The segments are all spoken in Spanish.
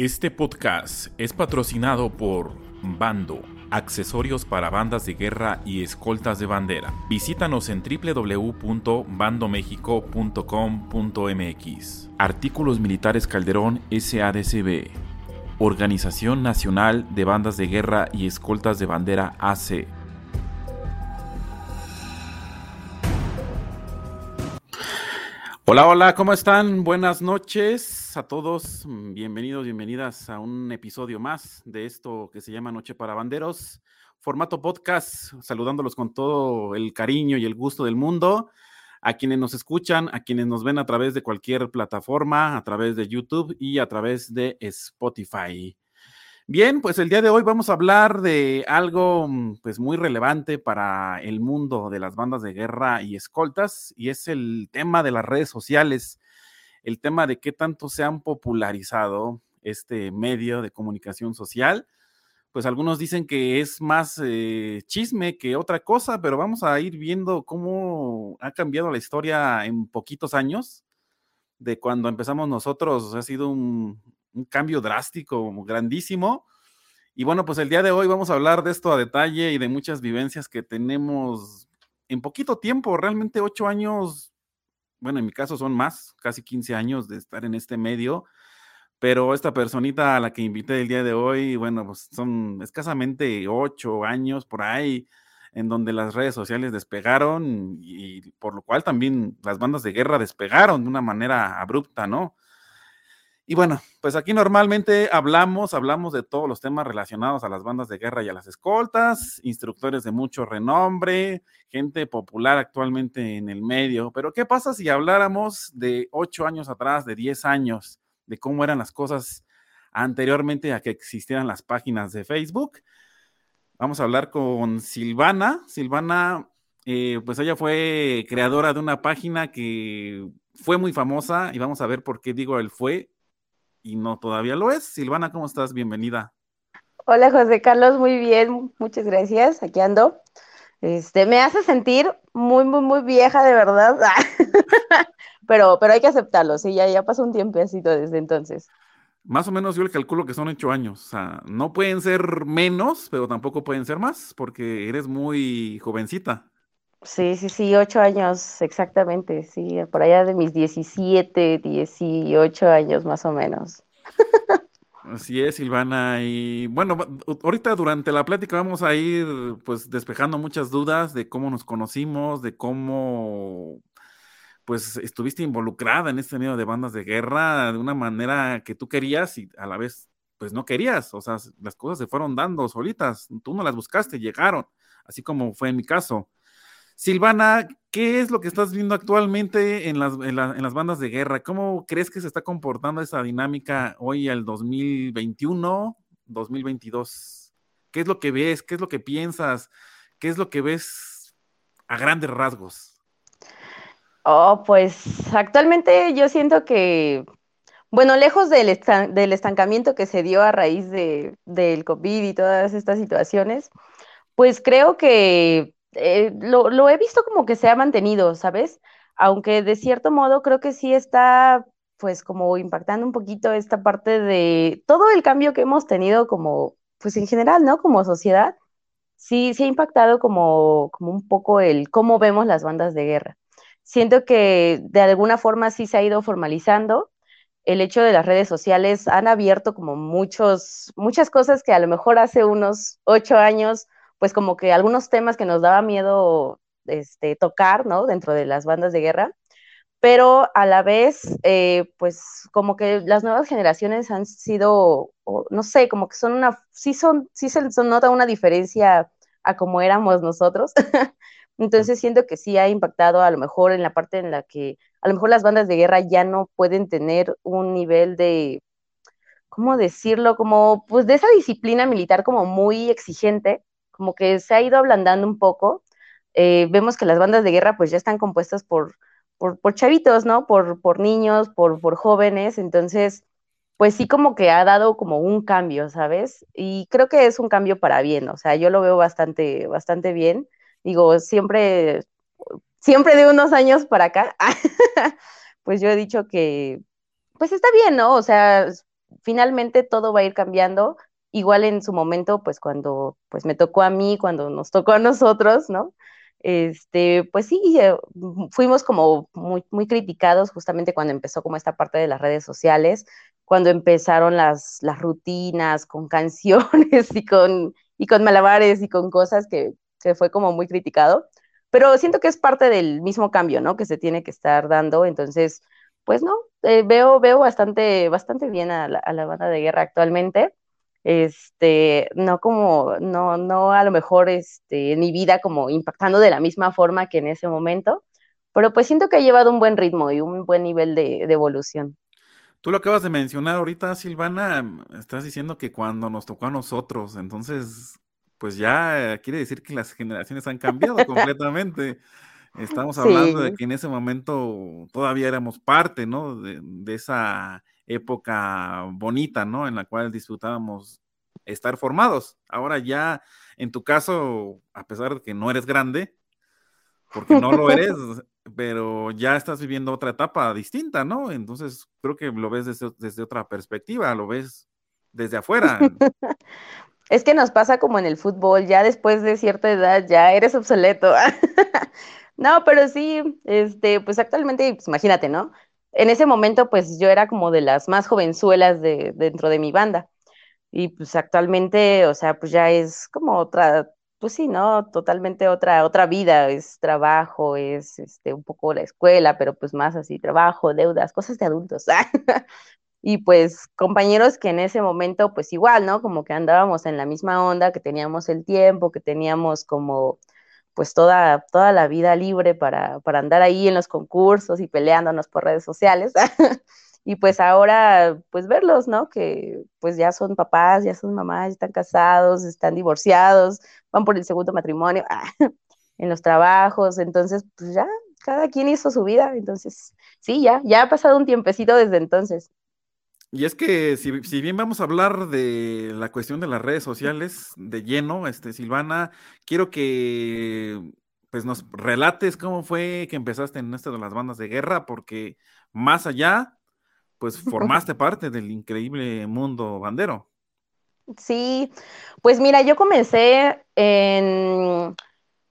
Este podcast es patrocinado por Bando, accesorios para bandas de guerra y escoltas de bandera. Visítanos en www.bandomexico.com.mx. Artículos Militares Calderón SADCB. Organización Nacional de Bandas de Guerra y Escoltas de Bandera AC. Hola, hola, ¿cómo están? Buenas noches a todos. Bienvenidos, bienvenidas a un episodio más de esto que se llama Noche para Banderos, formato podcast, saludándolos con todo el cariño y el gusto del mundo. A quienes nos escuchan, a quienes nos ven a través de cualquier plataforma, a través de YouTube y a través de Spotify. Bien, pues el día de hoy vamos a hablar de algo mm, pues muy relevante para el mundo de las bandas de guerra y escoltas y es el tema de las redes sociales, el tema de qué tanto se han popularizado este medio de comunicación social. Pues algunos dicen que es más eh, chisme que otra cosa, pero vamos a ir viendo cómo ha cambiado la historia en poquitos años. De cuando empezamos nosotros, ha sido un, un cambio drástico, grandísimo. Y bueno, pues el día de hoy vamos a hablar de esto a detalle y de muchas vivencias que tenemos en poquito tiempo, realmente ocho años, bueno, en mi caso son más, casi 15 años de estar en este medio, pero esta personita a la que invité el día de hoy, bueno, pues son escasamente ocho años por ahí, en donde las redes sociales despegaron y por lo cual también las bandas de guerra despegaron de una manera abrupta, ¿no? Y bueno, pues aquí normalmente hablamos, hablamos de todos los temas relacionados a las bandas de guerra y a las escoltas, instructores de mucho renombre, gente popular actualmente en el medio. Pero ¿qué pasa si habláramos de ocho años atrás, de diez años, de cómo eran las cosas anteriormente a que existieran las páginas de Facebook? Vamos a hablar con Silvana. Silvana, eh, pues ella fue creadora de una página que fue muy famosa y vamos a ver por qué digo el fue y no todavía lo es. Silvana, ¿cómo estás? Bienvenida. Hola José Carlos, muy bien, muchas gracias, aquí ando. Este, me hace sentir muy, muy, muy vieja, de verdad. pero, pero hay que aceptarlo, sí, ya, ya pasó un tiempecito desde entonces. Más o menos yo le calculo que son ocho años. O sea, no pueden ser menos, pero tampoco pueden ser más, porque eres muy jovencita. Sí, sí, sí, ocho años, exactamente, sí, por allá de mis 17, 18 años más o menos. Así es, Silvana. Y bueno, ahorita durante la plática vamos a ir pues despejando muchas dudas de cómo nos conocimos, de cómo pues estuviste involucrada en este medio de bandas de guerra de una manera que tú querías y a la vez pues no querías. O sea, las cosas se fueron dando solitas, tú no las buscaste, llegaron, así como fue en mi caso. Silvana, ¿qué es lo que estás viendo actualmente en las, en, las bandas de guerra? ¿Cómo crees que se está comportando esa dinámica hoy al 2021, 2022? ¿Qué es lo que ves? ¿Qué es lo que piensas? ¿Qué es lo que ves a grandes rasgos? Oh, pues actualmente yo siento que, bueno, lejos del, del estancamiento que se dio a raíz de, del COVID y todas estas situaciones, pues creo que eh, lo, he visto como que se ha mantenido, ¿sabes? Aunque de cierto modo creo que sí está, pues como impactando un poquito esta parte de todo el cambio que hemos tenido como, pues en general, ¿no? Como sociedad, sí, sí ha impactado como, como un poco el cómo vemos las bandas de guerra. Siento que de alguna forma sí se ha ido formalizando. El hecho de las redes sociales han abierto como muchos, muchas cosas que a lo mejor hace unos ocho años pues como que algunos temas que nos daba miedo este, tocar, ¿no? Dentro de las bandas de guerra, pero a la vez, eh, pues como que las nuevas generaciones han sido, no sé, como que son una, sí son, sí se nota una diferencia a como éramos nosotros. Entonces siento que sí ha impactado a lo mejor en la parte en la que a lo mejor las bandas de guerra ya no pueden tener un nivel de, ¿cómo decirlo? Como pues de esa disciplina militar como muy exigente como que se ha ido ablandando un poco. Eh, vemos que las bandas de guerra pues ya están compuestas por, por, chavitos, ¿no? Por, por niños, por, por jóvenes, entonces pues sí como que ha dado como un cambio, ¿sabes? Y creo que es un cambio para bien, o sea, yo lo veo bastante, bastante bien. Digo, siempre, siempre de unos años para acá, pues yo he dicho que, pues está bien, ¿no? O sea, finalmente todo va a ir cambiando, igual en su momento, pues cuando pues me tocó a mí, cuando nos tocó a nosotros, ¿no? Este, pues sí, eh, fuimos como muy, muy criticados justamente cuando empezó como esta parte de las redes sociales, cuando empezaron las, las rutinas con canciones y con, y con malabares y con cosas que, que fue como muy criticado, pero siento que es parte del mismo cambio, ¿no? Que se tiene que estar dando, entonces, pues no, eh, veo, veo bastante, bastante bien a la, a la banda de guerra actualmente este, no como, no, no a lo mejor este, en mi vida como impactando de la misma forma que en ese momento, pero pues siento que ha llevado un buen ritmo y un buen nivel de, evolución. Tú lo acabas de mencionar ahorita, Silvana, estás diciendo que cuando nos tocó a nosotros, entonces, pues ya quiere decir que las generaciones han cambiado completamente. Estamos hablando de que en ese momento todavía éramos parte, ¿no? de esa época bonita, ¿no? En la cual disfrutábamos estar formados. Ahora ya, en tu caso, a pesar de que no eres grande, porque no lo eres, pero ya estás viviendo otra etapa distinta, ¿no? Entonces, creo que lo ves desde, otra perspectiva, lo ves desde afuera. Es que nos pasa como en el fútbol, ya después de cierta edad ya eres obsoleto. no, pero sí, este, pues actualmente, pues imagínate, ¿no? En ese momento pues yo era como de las más jovenzuelas de, dentro de mi banda. Y pues actualmente, o sea, pues ya es como otra, pues sí, ¿no? Totalmente otra, otra vida, es trabajo, es este, un poco la escuela, pero pues más así, trabajo, deudas, cosas de adultos. y pues compañeros que en ese momento, pues igual, ¿no? Como que andábamos en la misma onda, que teníamos el tiempo, que teníamos como pues toda, toda la vida libre para, para andar ahí en los concursos y peleándonos por redes sociales. y pues ahora, pues verlos, ¿no? Que pues ya son papás, ya son mamás, están casados, están divorciados, van por el segundo matrimonio, en los trabajos, entonces, pues ya, cada quien hizo su vida, entonces, sí, ya, ya ha pasado un tiempecito desde entonces. Y es que si, bien vamos a hablar de la cuestión de las redes sociales de lleno, este, Silvana, quiero que pues nos relates cómo fue que empezaste en esto de las bandas de guerra, porque más allá, pues formaste parte del increíble mundo bandero. Sí, pues mira, yo comencé en,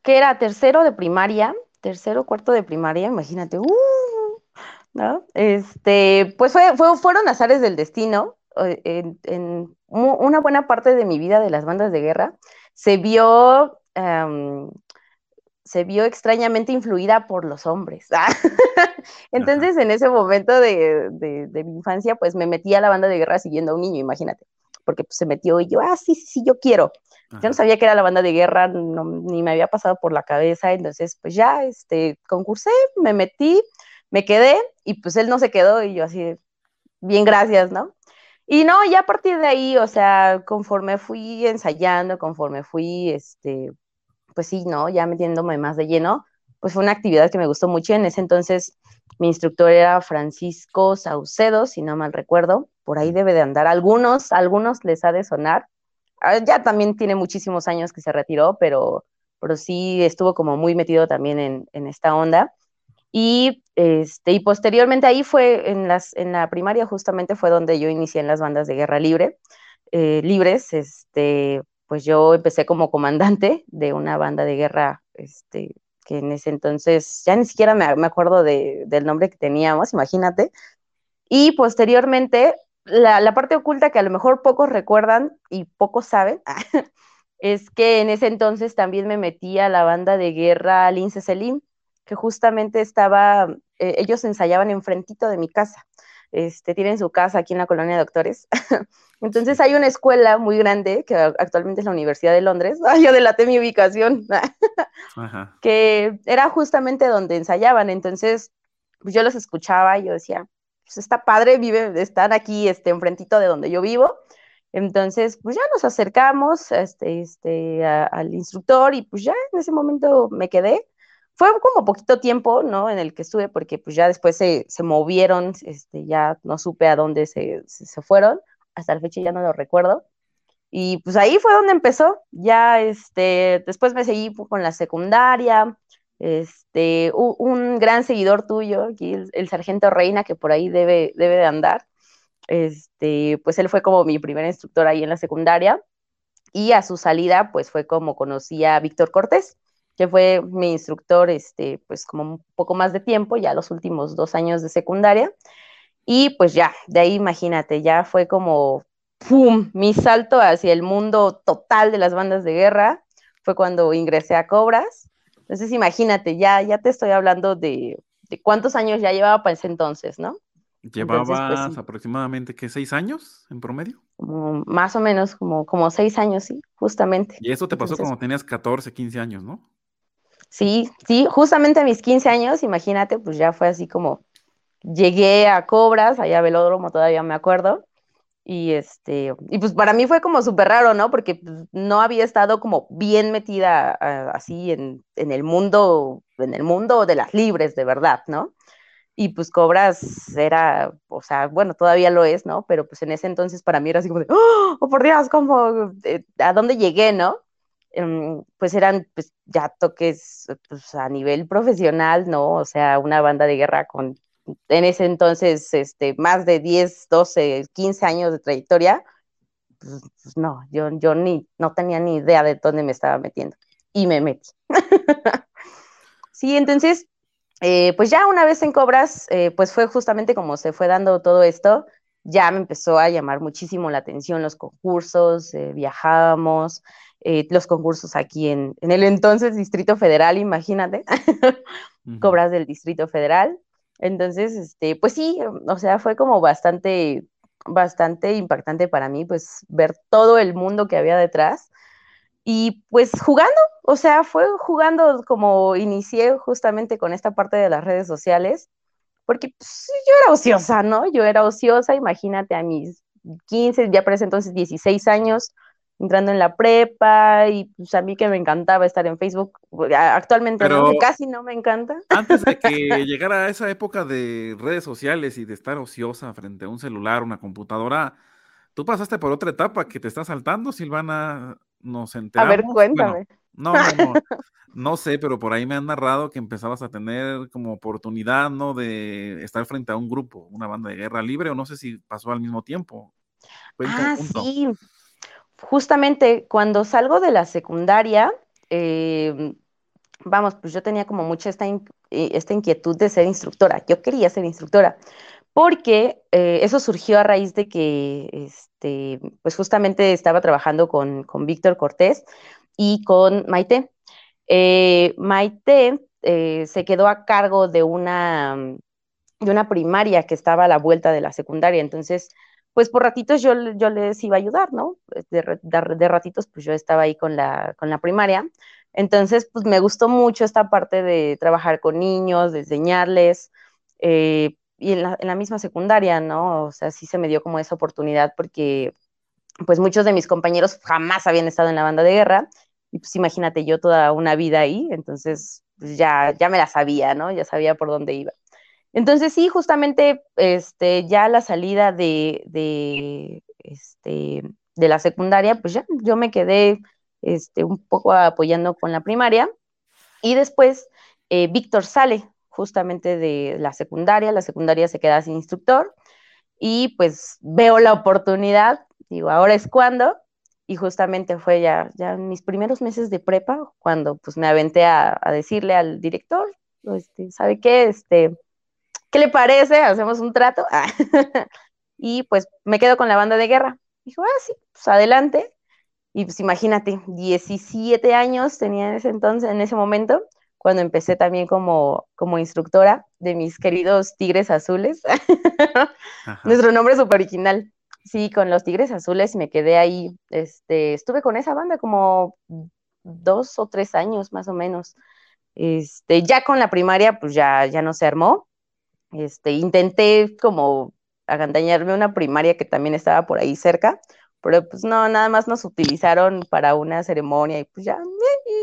¿qué era? Tercero de primaria, tercero, cuarto de primaria, imagínate, uh, ¿no? Este, pues fue, fueron azares del destino. Eh, en, una buena parte de mi vida de las bandas de guerra se vio, em, se vio extrañamente influida por los hombres. Entonces, en ese momento de, mi infancia, pues me metí a la banda de guerra siguiendo a un niño, imagínate, porque pues, se metió y yo, ah, sí, sí, sí, yo quiero. Yo no sabía que era la banda de guerra, ni me había pasado por la cabeza, entonces pues ya, este, concursé, me metí, me quedé y pues él no se quedó y yo así, bien, gracias, ¿no? Y no, ya a partir de ahí, o sea, conforme fui ensayando, conforme fui, este, pues sí, ¿no? Ya metiéndome más de lleno, pues fue una actividad que me gustó mucho. En ese entonces mi instructor era Francisco Saucedo, si no mal recuerdo, por ahí debe de andar. Algunos, algunos les ha de sonar. Ah, ya también tiene muchísimos años que se retiró, pero, pero sí estuvo como muy metido también en, en esta onda. Y, este, y posteriormente ahí fue, en, las, en la primaria justamente fue donde yo inicié en las bandas de guerra libre, eh, libres, este, pues yo empecé como comandante de una banda de guerra, este, que en ese entonces ya ni siquiera me, me acuerdo de, del nombre que teníamos, imagínate. Y posteriormente, la, la, parte oculta que a lo mejor pocos recuerdan y pocos saben, es que en ese entonces también me metí a la banda de guerra Lince Selim, que justamente estaba, eh, ellos ensayaban enfrentito de mi casa. Este, tienen su casa aquí en la colonia de doctores. Entonces hay una escuela muy grande, que actualmente es la Universidad de Londres. Ay, yo delaté mi ubicación. Que era justamente donde ensayaban. Entonces, pues yo los escuchaba y yo decía, pues está padre, vive, están aquí, este, enfrentito de donde yo vivo. Entonces, pues ya nos acercamos este, este, al instructor y pues ya en ese momento me quedé fue como poquito tiempo, ¿no? En el que estuve, porque pues ya después se, se movieron, este, ya no supe a dónde se, se, fueron, hasta la fecha ya no lo recuerdo. Y pues ahí fue donde empezó, ya este, después me seguí con la secundaria, este, un, gran seguidor tuyo, aquí el, sargento Reina, que por ahí debe, debe de andar, este, pues él fue como mi primer instructor ahí en la secundaria y a su salida pues fue como conocí a Víctor Cortés, que fue mi instructor, este, pues como un poco más de tiempo, ya los últimos dos años de secundaria. Y pues ya, de ahí imagínate, ya fue como, ¡pum!, mi salto hacia el mundo total de las bandas de guerra. Fue cuando ingresé a Cobras. Entonces imagínate, ya, ya te estoy hablando de, de cuántos años ya llevaba para ese entonces, ¿no? Pues, ¿Llevabas aproximadamente, qué, seis años en promedio? más o menos, como, como seis años, sí, justamente. Y eso te pasó cuando tenías 14, 15 años, ¿no? Sí, sí, justamente a mis 15 años, imagínate, pues ya fue así como llegué a Cobras, allá a Velódromo, todavía me acuerdo. Y este, y pues para mí fue como súper raro, ¿no? Porque pues, no había estado como bien metida así en, en, el mundo, en el mundo de las libres, de verdad, ¿no? y pues Cobras era, o sea, bueno, todavía lo es, ¿no? Pero pues en ese entonces para mí era así como de, ¡oh, por Dios, ¿cómo, eh, a dónde llegué, no? Em, pues eran pues ya toques pues, a nivel profesional, ¿no? O sea, una banda de guerra con en ese entonces este, más de 10, 12, 15 años de trayectoria, pues, no, yo, yo ni, no tenía ni idea de dónde me estaba metiendo y me metí. sí, entonces eh, pues ya una vez en Cobras, eh, pues fue justamente como se fue dando todo esto, ya me empezó a llamar muchísimo la atención los concursos, eh, viajábamos, los concursos aquí en, en, el entonces Distrito Federal, imagínate, Cobras del Distrito Federal. Entonces, este, pues sí, o sea, fue como bastante, bastante impactante para mí, pues ver todo el mundo que había detrás y pues jugando, o sea, fue jugando como inicié justamente con esta parte de las redes sociales, porque pues, yo era ociosa, ¿no? Yo era ociosa, imagínate a mis 15, ya para ese entonces 16 años, entrando en la prepa y pues a mí que me encantaba estar en Facebook, actualmente casi no me encanta. Antes de que llegara a esa época de redes sociales y de estar ociosa frente a un celular, una computadora, tú pasaste por otra etapa que te está saltando, Silvana nos enteramos. A ver, cuéntame. no, no, no, no sé, pero por ahí me han narrado que empezabas a tener como oportunidad, ¿no? De estar frente a un grupo, una banda de guerra libre, o no sé si pasó al mismo tiempo. ah, sí. Justamente cuando salgo de la secundaria, em, vamos, pues yo tenía como mucha esta, eh, esta inquietud de ser instructora. Yo quería ser instructora porque eh, eso surgió a raíz de que, este, pues justamente estaba trabajando con, Víctor Cortés y con Maite. Eh, Maite eh, se quedó a cargo de una, de una primaria que estaba a la vuelta de la secundaria, entonces, pues por ratitos yo, yo les iba a ayudar, ¿no? De, de, ratitos, pues yo estaba ahí con la, con la primaria. Entonces, pues me gustó mucho esta parte de trabajar con niños, de enseñarles, eh, y en la, misma secundaria, ¿no? O sea, sí se me dio como esa oportunidad porque pues muchos de mis compañeros jamás habían estado en la banda de guerra y pues imagínate yo toda una vida ahí, entonces pues ya, ya me la sabía, ¿no? Ya sabía por dónde iba. Entonces sí, justamente este, ya la salida de, de, este, de la secundaria, pues ya yo me quedé este, un poco apoyando con la primaria y después eh, Víctor sale, justamente de la secundaria, la secundaria se queda sin instructor y pues veo la oportunidad, digo, ahora es cuando, y justamente fue ya, ya mis primeros meses de prepa cuando pues me aventé a, decirle al director, este, ¿sabe qué? Este, ¿Qué le parece? Hacemos un trato. y pues me quedo con la banda de guerra. Dijo, ah, sí, pues adelante. Y pues imagínate, 17 años tenía en ese entonces, en ese momento, cuando empecé también como, como instructora de mis queridos Tigres Azules. Nuestro nombre es súper original. Sí, con los Tigres Azules me quedé ahí. Este, estuve con esa banda como dos o tres años más o menos. Este, ya con la primaria, pues ya, ya no se armó. Este, intenté como agandañarme una primaria que también estaba por ahí cerca, pero pues no, nada más nos utilizaron para una ceremonia y pues ya,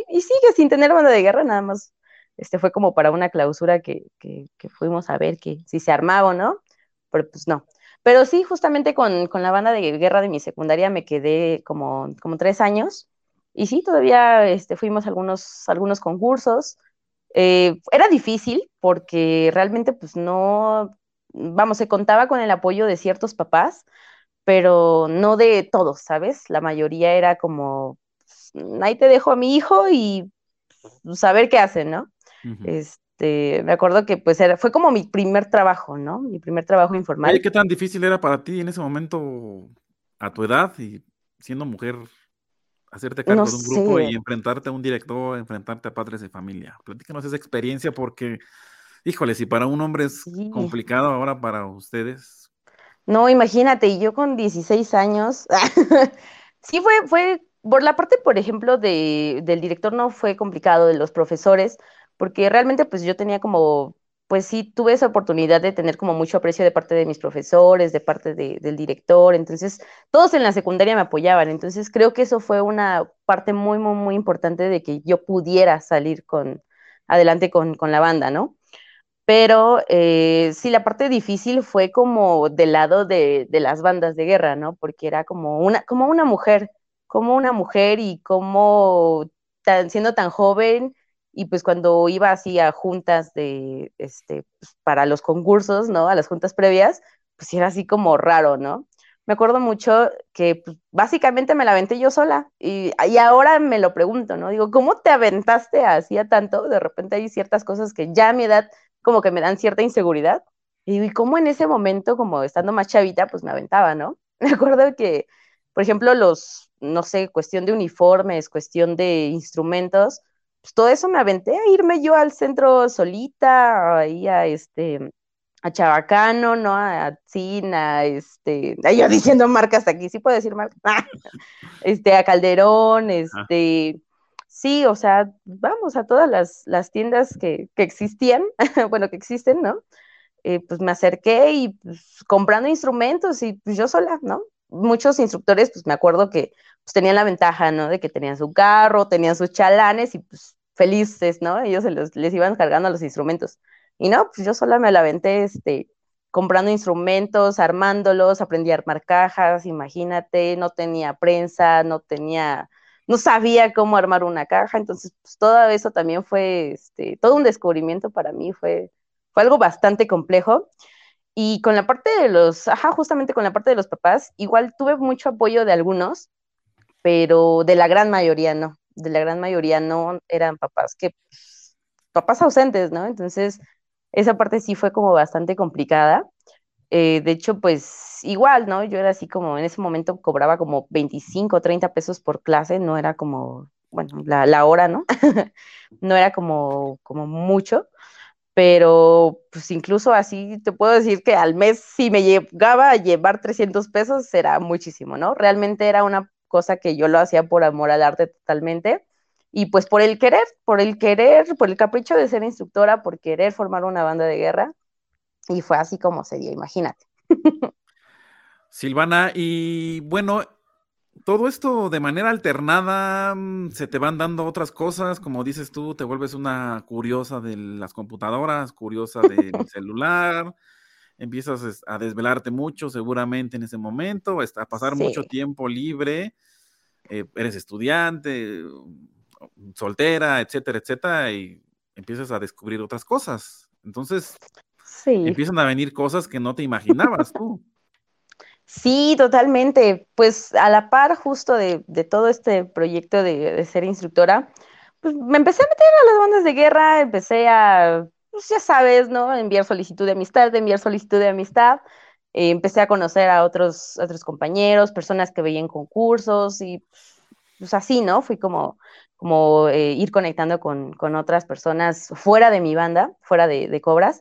y, sigue sin tener banda de guerra, nada más, este fue como para una clausura que, que, fuimos a ver que si se armaba o no, pero pues no. Pero sí, justamente con, con, la banda de guerra de mi secundaria me quedé como, como tres años, y sí, todavía este, fuimos a algunos, algunos concursos, eh, era difícil porque realmente pues no, vamos, se contaba con el apoyo de ciertos papás, pero no de todos, ¿sabes? La mayoría era como, pues, ahí te dejo a mi hijo y saber qué hacen, ¿no? Este, me acuerdo que pues era, fue como mi primer trabajo, ¿no? Mi primer trabajo informal. ¿Qué tan difícil era para ti en ese momento, a tu edad y siendo mujer, hacerte cargo de un grupo y enfrentarte a un director, enfrentarte a padres de familia? Platícanos esa experiencia porque, híjole, si para un hombre es complicado ahora para ustedes. No, imagínate, y yo con 16 años, sí fue, fue por la parte, por ejemplo, de, del director no fue complicado, de los profesores, porque realmente pues yo tenía como, pues sí, tuve esa oportunidad de tener como mucho aprecio de parte de mis profesores, de parte del director, entonces todos en la secundaria me apoyaban, entonces creo que eso fue una parte muy, muy, muy importante de que yo pudiera salir con, adelante con, con la banda, ¿no? Pero eh, sí, la parte difícil fue como del lado de, de, las bandas de guerra, ¿no? Porque era como una, como una mujer como una mujer y como siendo tan joven y pues cuando iba así a juntas de, este, pues, para los concursos, ¿no? A las juntas previas, pues era así como raro, ¿no? Me acuerdo mucho que pues, básicamente me la aventé yo sola y, y, ahora me lo pregunto, ¿no? Digo, ¿cómo te aventaste hacía tanto? De repente hay ciertas cosas que ya a mi edad como que me dan cierta inseguridad. Y digo, ¿y cómo en ese momento, como estando más chavita, pues me aventaba, ¿no? Me acuerdo que, por ejemplo, los, no sé, cuestión de uniformes, cuestión de instrumentos, pues todo eso me aventé a irme yo al centro solita, ahí a este, a Chabacano, ¿no? A Cina, este, yo diciendo marcas aquí, sí puedo decir marcas, este, a Calderón, este, sí, o sea, vamos a todas las, tiendas que, existían, bueno, que existen, ¿no? Eh, pues me acerqué y pues, comprando instrumentos y pues yo sola, ¿no? muchos instructores, pues me acuerdo que pues, tenían la ventaja, ¿no? De que tenían su carro, tenían sus chalanes y pues felices, ¿no? Ellos les iban cargando los instrumentos. Y no, pues yo sola me la aventé, este, comprando instrumentos, armándolos, aprendí a armar cajas, imagínate, no tenía prensa, no tenía, no sabía cómo armar una caja, entonces pues todo eso también fue, este, todo un descubrimiento para mí, fue, fue algo bastante complejo. Y con la parte de los, ajá, justamente con la parte de los papás, igual tuve mucho apoyo de algunos, pero de la gran mayoría no. De la gran mayoría no eran papás que, pues, papás ausentes, ¿no? Entonces, esa parte sí fue como bastante complicada. Eh, de hecho, pues igual, ¿no? Yo era así como, en ese momento cobraba como 25, 30 pesos por clase, no era como, bueno, la, la hora, ¿no? no era como, como mucho pero pues incluso así te puedo decir que al mes si me llegaba a llevar 300 pesos era muchísimo, ¿no? Realmente era una cosa que yo lo hacía por amor al arte totalmente y pues por el querer, por el querer, por el capricho de ser instructora, por querer formar una banda de guerra y fue así como se dio, imagínate. Silvana, y bueno, todo esto de manera alternada, mm, se te van dando otras cosas, como dices tú, te vuelves una curiosa de las computadoras, curiosa del celular, empiezas a desvelarte mucho seguramente en ese momento, a pasar mucho tiempo libre, eh, eres estudiante, mm, soltera, etcétera, etcétera, y empiezas a descubrir otras cosas. Entonces, empiezan a venir cosas que no te imaginabas tú. Sí, totalmente. Pues a la par justo de, todo este proyecto de, ser instructora, pues me empecé a meter a las bandas de guerra, empecé a, pues ya sabes, ¿no? Enviar solicitud de amistad, enviar solicitud de amistad. Eh, empecé a conocer a otros, otros compañeros, personas que veían concursos y pues así, ¿no? Fui como, como eh, ir conectando con, otras personas fuera de mi banda, fuera de Cobras.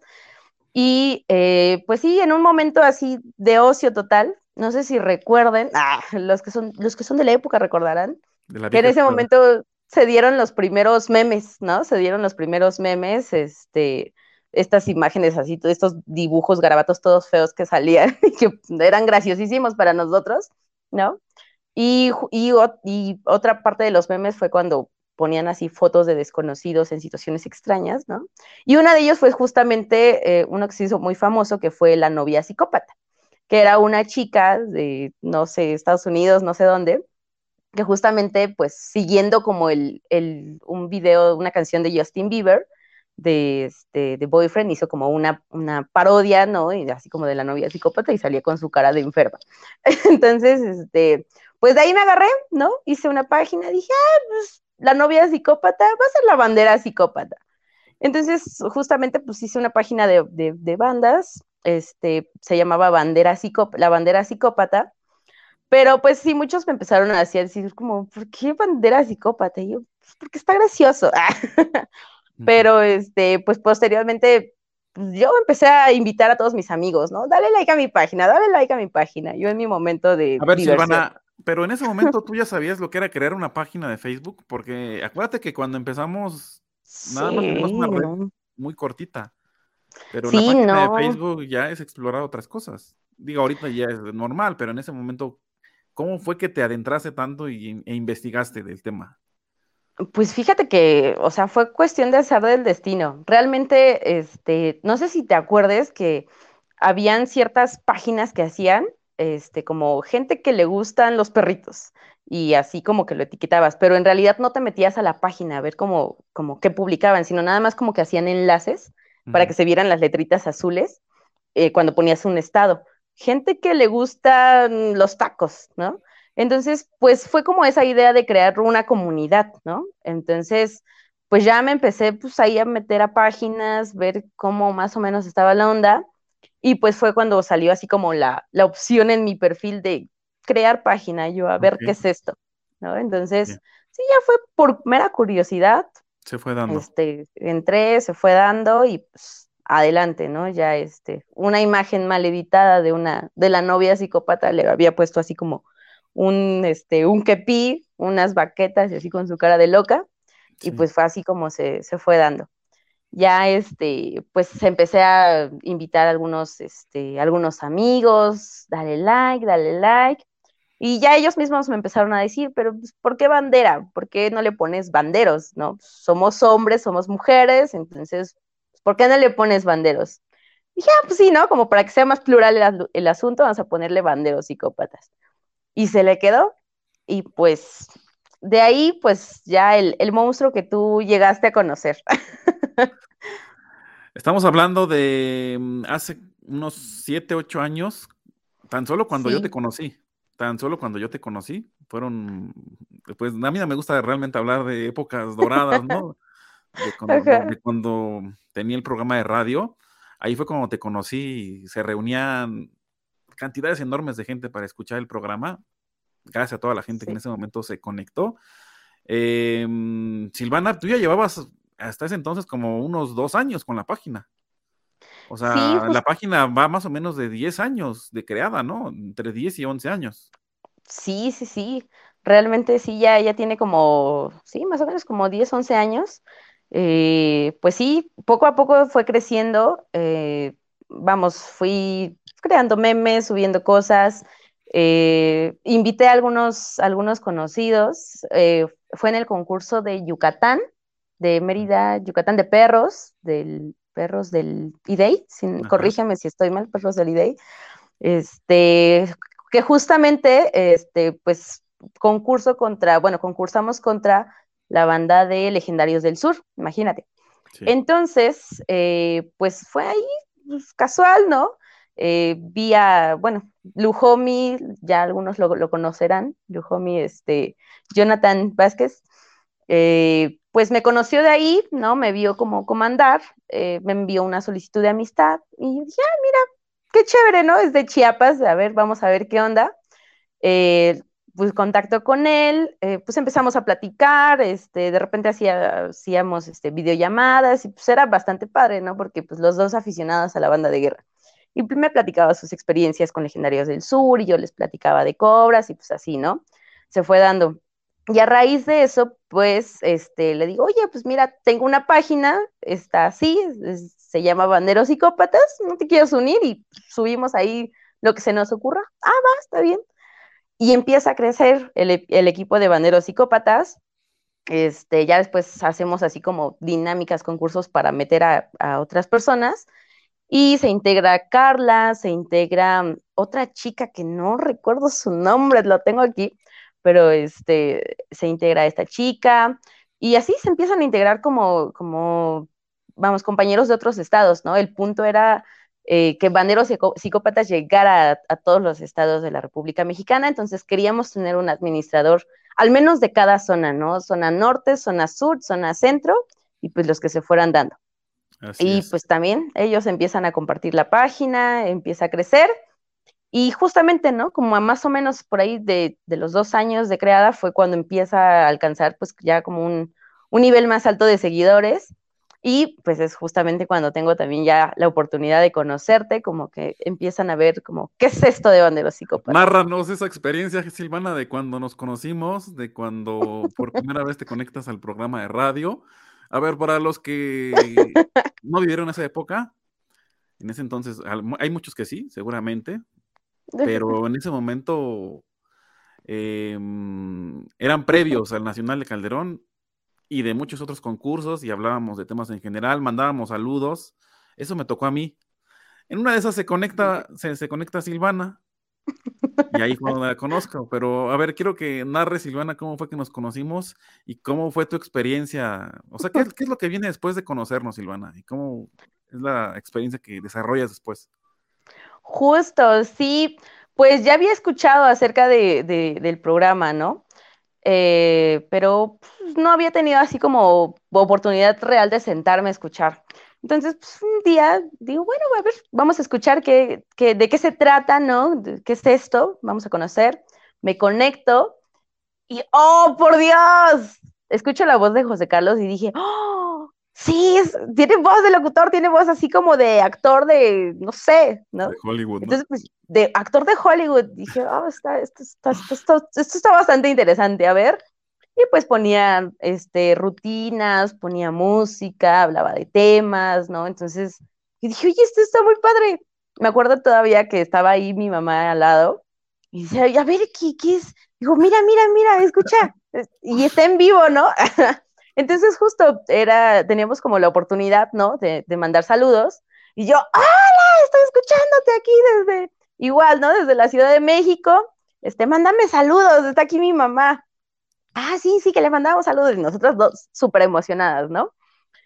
Y eh, pues sí, en un momento así de ocio total, no sé si recuerden, ah, los, que son, los que son de la época recordarán, que en ese momento se dieron los primeros memes, ¿no? Se dieron los primeros memes, este, estas imágenes así, estos dibujos, garabatos todos feos que salían y que eran graciosísimos para nosotros, ¿no? Y, y, otra parte de los memes fue cuando ponían así fotos de desconocidos en situaciones extrañas, ¿no? Y una de ellos fue justamente eh, uno que se hizo muy famoso, que fue La novia psicópata, que era una chica de, no sé, Estados Unidos, no sé dónde, que justamente, pues, siguiendo como el, el, un video, una canción de Justin Bieber, de, este, de Boyfriend, hizo como una, una parodia, ¿no? Y así como de la novia psicópata y salía con su cara de enferma. Entonces, este, pues de ahí me agarré, ¿no? Hice una página, dije, ah, pues la novia psicópata va a ser la bandera psicópata. Entonces, justamente, pues hice una página de, de, bandas, este, se llamaba bandera la bandera psicópata, pero pues sí, muchos me empezaron a decir, como, ¿por qué bandera psicópata? Y yo, pues porque está gracioso. pero, este, pues posteriormente, pues, yo empecé a invitar a todos mis amigos, ¿no? Dale like a mi página, dale like a mi página. Yo en mi momento de. A ver, Silvana, pero en ese momento tú ya sabías lo que era crear una página de Facebook, porque acuérdate que cuando empezamos, nada más tenemos una red muy cortita. Pero la página de Facebook ya es explorar otras cosas. Digo, ahorita ya es normal, pero en ese momento, ¿cómo fue que te adentraste tanto y, e investigaste del tema? Pues fíjate que, o sea, fue cuestión de hacer del destino. Realmente, este, no sé si te acuerdes que habían ciertas páginas que hacían este, como gente que le gustan los perritos y así como que lo etiquetabas, pero en realidad no te metías a la página a ver cómo, como qué publicaban, sino nada más como que hacían enlaces para que se vieran las letritas azules eh, cuando ponías un estado. Gente que le gustan los tacos, ¿no? Entonces, pues fue como esa idea de crear una comunidad, ¿no? Entonces, pues ya me empecé pues ahí a meter a páginas, ver cómo más o menos estaba la onda y pues fue cuando salió así como la, la opción en mi perfil de crear página, yo a ver qué es esto, ¿no? Entonces, sí, ya fue por mera curiosidad. Se fue dando. Este, entré, se fue dando y pues adelante, ¿no? Ya este, una imagen mal editada de una, de la novia psicópata le había puesto así como un, este, un kepi, unas baquetas y así con su cara de loca. Y pues fue así como se, se fue dando ya este, pues empecé a invitar a algunos, este, algunos amigos, dale like, dale like. Y ya ellos mismos me empezaron a decir, pero pues, ¿por qué bandera? ¿Por qué no le pones banderos? ¿No? Somos hombres, somos mujeres, entonces, ¿por qué no le pones banderos? Y dije, ah, pues sí, ¿no? Como para que sea más plural el, el asunto, vamos a ponerle banderos psicópatas. Y se le quedó. Y pues de ahí, pues ya el, el monstruo que tú llegaste a conocer. Estamos hablando de mm, hace unos 7, 8 años, tan solo cuando yo te conocí, tan solo cuando yo te conocí, fueron, pues a mí no me gusta realmente hablar de épocas doradas, ¿no? De cuando, tenía el programa de radio, ahí fue cuando te conocí y se reunían cantidades enormes de gente para escuchar el programa, gracias a toda la gente que en ese momento se conectó. Em, Silvana, tú ya llevabas hasta ese entonces como unos dos años con la página. O sea, la página va más o menos de 10 años de creada, ¿no? Entre 10 y 11 años. Sí, sí, sí. Realmente sí, ya, ya tiene como, sí, más o menos como 10, 11 años. Eh, pues sí, poco a poco fue creciendo. Eh, vamos, fui creando memes, subiendo cosas. Eh, invité a algunos, algunos conocidos. fue en el concurso de Yucatán de Mérida, Yucatán, de perros, del perros del IDEI, sin, corrígeme si estoy mal, perros del IDEI, este, que justamente, este, pues, concurso contra, bueno, concursamos contra la banda de Legendarios del Sur, imagínate. Entonces, eh, pues fue ahí pues, casual, ¿no? Eh, vía, bueno, Lujomi, ya algunos lo, lo conocerán, Lujomi, este, Jonathan Vázquez, eh, pues me conoció de ahí, ¿no? Me vio como comandar, eh, me envió una solicitud de amistad y yo dije, ah, mira, qué chévere, ¿no? Es de Chiapas, a ver, vamos a ver qué onda. Eh, pues contacto con él, eh, pues empezamos a platicar, este, de repente hacía, hacíamos este, videollamadas y pues era bastante padre, ¿no? Porque pues los dos aficionados a la banda de guerra. Y me platicaba sus experiencias con Legendarios del Sur y yo les platicaba de cobras y pues así, ¿no? Se fue dando. Y a raíz de eso, pues, este, le digo, oye, pues mira, tengo una página, está así, se llama Banderos Psicópatas, ¿no te quieres unir? Y subimos ahí lo que se nos ocurra. Ah, va, está bien. Y empieza a crecer el, equipo de Banderos Psicópatas. Este, ya después hacemos así como dinámicas, concursos para meter a, a otras personas. Y se integra Carla, se integra otra chica que no recuerdo su nombre, lo tengo aquí, pero este, se integra esta chica y así se empiezan a integrar como, como vamos, compañeros de otros estados, ¿no? El punto era eh, que Banderos Psicópatas llegara a, todos los estados de la República Mexicana, entonces queríamos tener un administrador, al menos de cada zona, ¿no? Zona norte, zona sur, zona centro, y pues los que se fueran dando. y pues también ellos empiezan a compartir la página, empieza a crecer, y justamente, ¿no? Como a más o menos por ahí de, de, los dos años de creada fue cuando empieza a alcanzar pues ya como un, un nivel más alto de seguidores y pues es justamente cuando tengo también ya la oportunidad de conocerte, como que empiezan a ver como, ¿qué es esto de banderos psicópatas? Márranos esa experiencia, Silvana, de cuando nos conocimos, de cuando por primera vez te conectas al programa de radio. A ver, para los que no vivieron esa época, en ese entonces, hay muchos que sí, seguramente, pero en ese momento em, eran previos al Nacional de Calderón y de muchos otros concursos y hablábamos de temas en general, mandábamos saludos. Eso me tocó a mí. En una de esas se conecta, se, se conecta Silvana. Y ahí cuando la conozco. Pero a ver, quiero que narre, Silvana, cómo fue que nos conocimos y cómo fue tu experiencia. O sea, ¿qué, qué es lo que viene después de conocernos, Silvana? Y cómo es la experiencia que desarrollas después. Justo, sí. Pues ya había escuchado acerca de, del programa, ¿no? Eh, pero pues, no había tenido así como oportunidad real de sentarme a escuchar. Entonces, pues, un día digo, bueno, a ver, vamos a escuchar qué, de qué se trata, ¿no? ¿Qué es esto? Vamos a conocer. Me conecto y, ¡oh, por Dios! Escucho la voz de José Carlos y dije, ¡oh! Sí, tiene voz de locutor, tiene voz así como de actor de, no sé, ¿no? De Hollywood. Entonces, pues, de actor de Hollywood. Dije, oh, está, esto, está, esto, esto, está bastante interesante, a ver. Y pues ponía este, rutinas, ponía música, hablaba de temas, ¿no? Entonces, y dije, oye, esto está muy padre. Me acuerdo todavía que estaba ahí mi mamá al lado y decía, a ver, ¿qué, qué es? Digo, mira, mira, mira, escucha. Y está en vivo, ¿no? Entonces justo era, teníamos como la oportunidad, ¿no? De, mandar saludos. Y yo, hola, estoy escuchándote aquí desde, igual, ¿no? Desde la Ciudad de México. Este, mándame saludos, está aquí mi mamá. Ah, sí, sí, que le mandamos saludos. Y nosotras dos súper emocionadas, ¿no?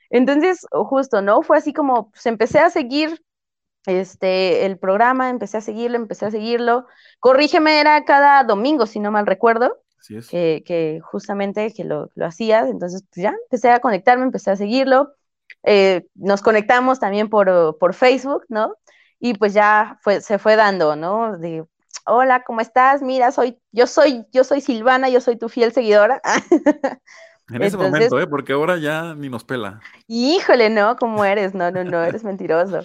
Entonces, justo, ¿no? Fue así como, pues empecé a seguir este, el programa, empecé a seguirlo, empecé a seguirlo. Corrígeme, era cada domingo, si no mal recuerdo. Que, justamente que lo, lo hacía. Entonces, pues ya empecé a conectarme, empecé a seguirlo. Eh, nos conectamos también por, por, Facebook, ¿no? Y pues ya fue, se fue dando, ¿no? De, hola, ¿cómo estás? Mira, soy, yo soy, yo soy Silvana, yo soy tu fiel seguidora. En ese momento, ¿eh? Porque ahora ya ni nos pela. Híjole, no, ¿cómo eres? No, no, no, eres mentiroso.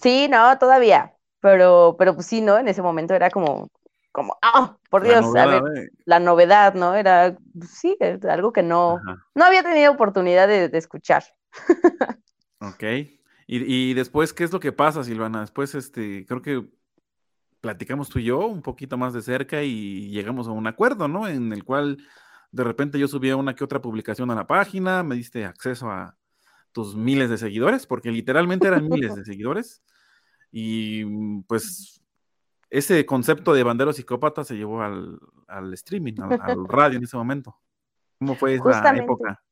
Sí, no, todavía. Pero, pero pues sí, ¿no? En ese momento era como, como, ¡ah! por Dios, la novedad, eh. la novedad, ¿no? Era, sí, algo que no, no había tenido oportunidad de, escuchar. ok. Y, después, ¿qué es lo que pasa, Silvana? Después, este, creo que platicamos tú y yo un poquito más de cerca y llegamos a un acuerdo, ¿no? En el cual de repente yo subía una que otra publicación a la página, me diste acceso a tus miles de seguidores, porque literalmente eran miles de seguidores. Y pues ese concepto de bandero psicópata se llevó al, streaming, al, radio en ese momento. ¿Cómo fue esa época?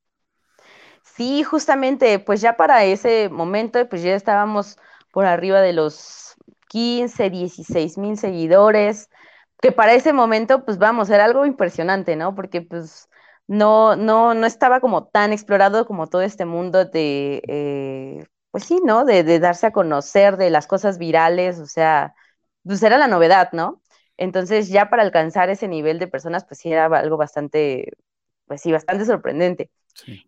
Sí, justamente, pues ya para ese momento, pues ya estábamos por arriba de los 15, 16 mil seguidores, que para ese momento, pues vamos, era algo impresionante, ¿no? Porque pues no, no, no estaba como tan explorado como todo este mundo de, eh, pues sí, ¿no? De, de darse a conocer de las cosas virales, o sea, pues era la novedad, ¿no? Entonces ya para alcanzar ese nivel de personas, pues sí era algo bastante, pues sí, bastante sorprendente.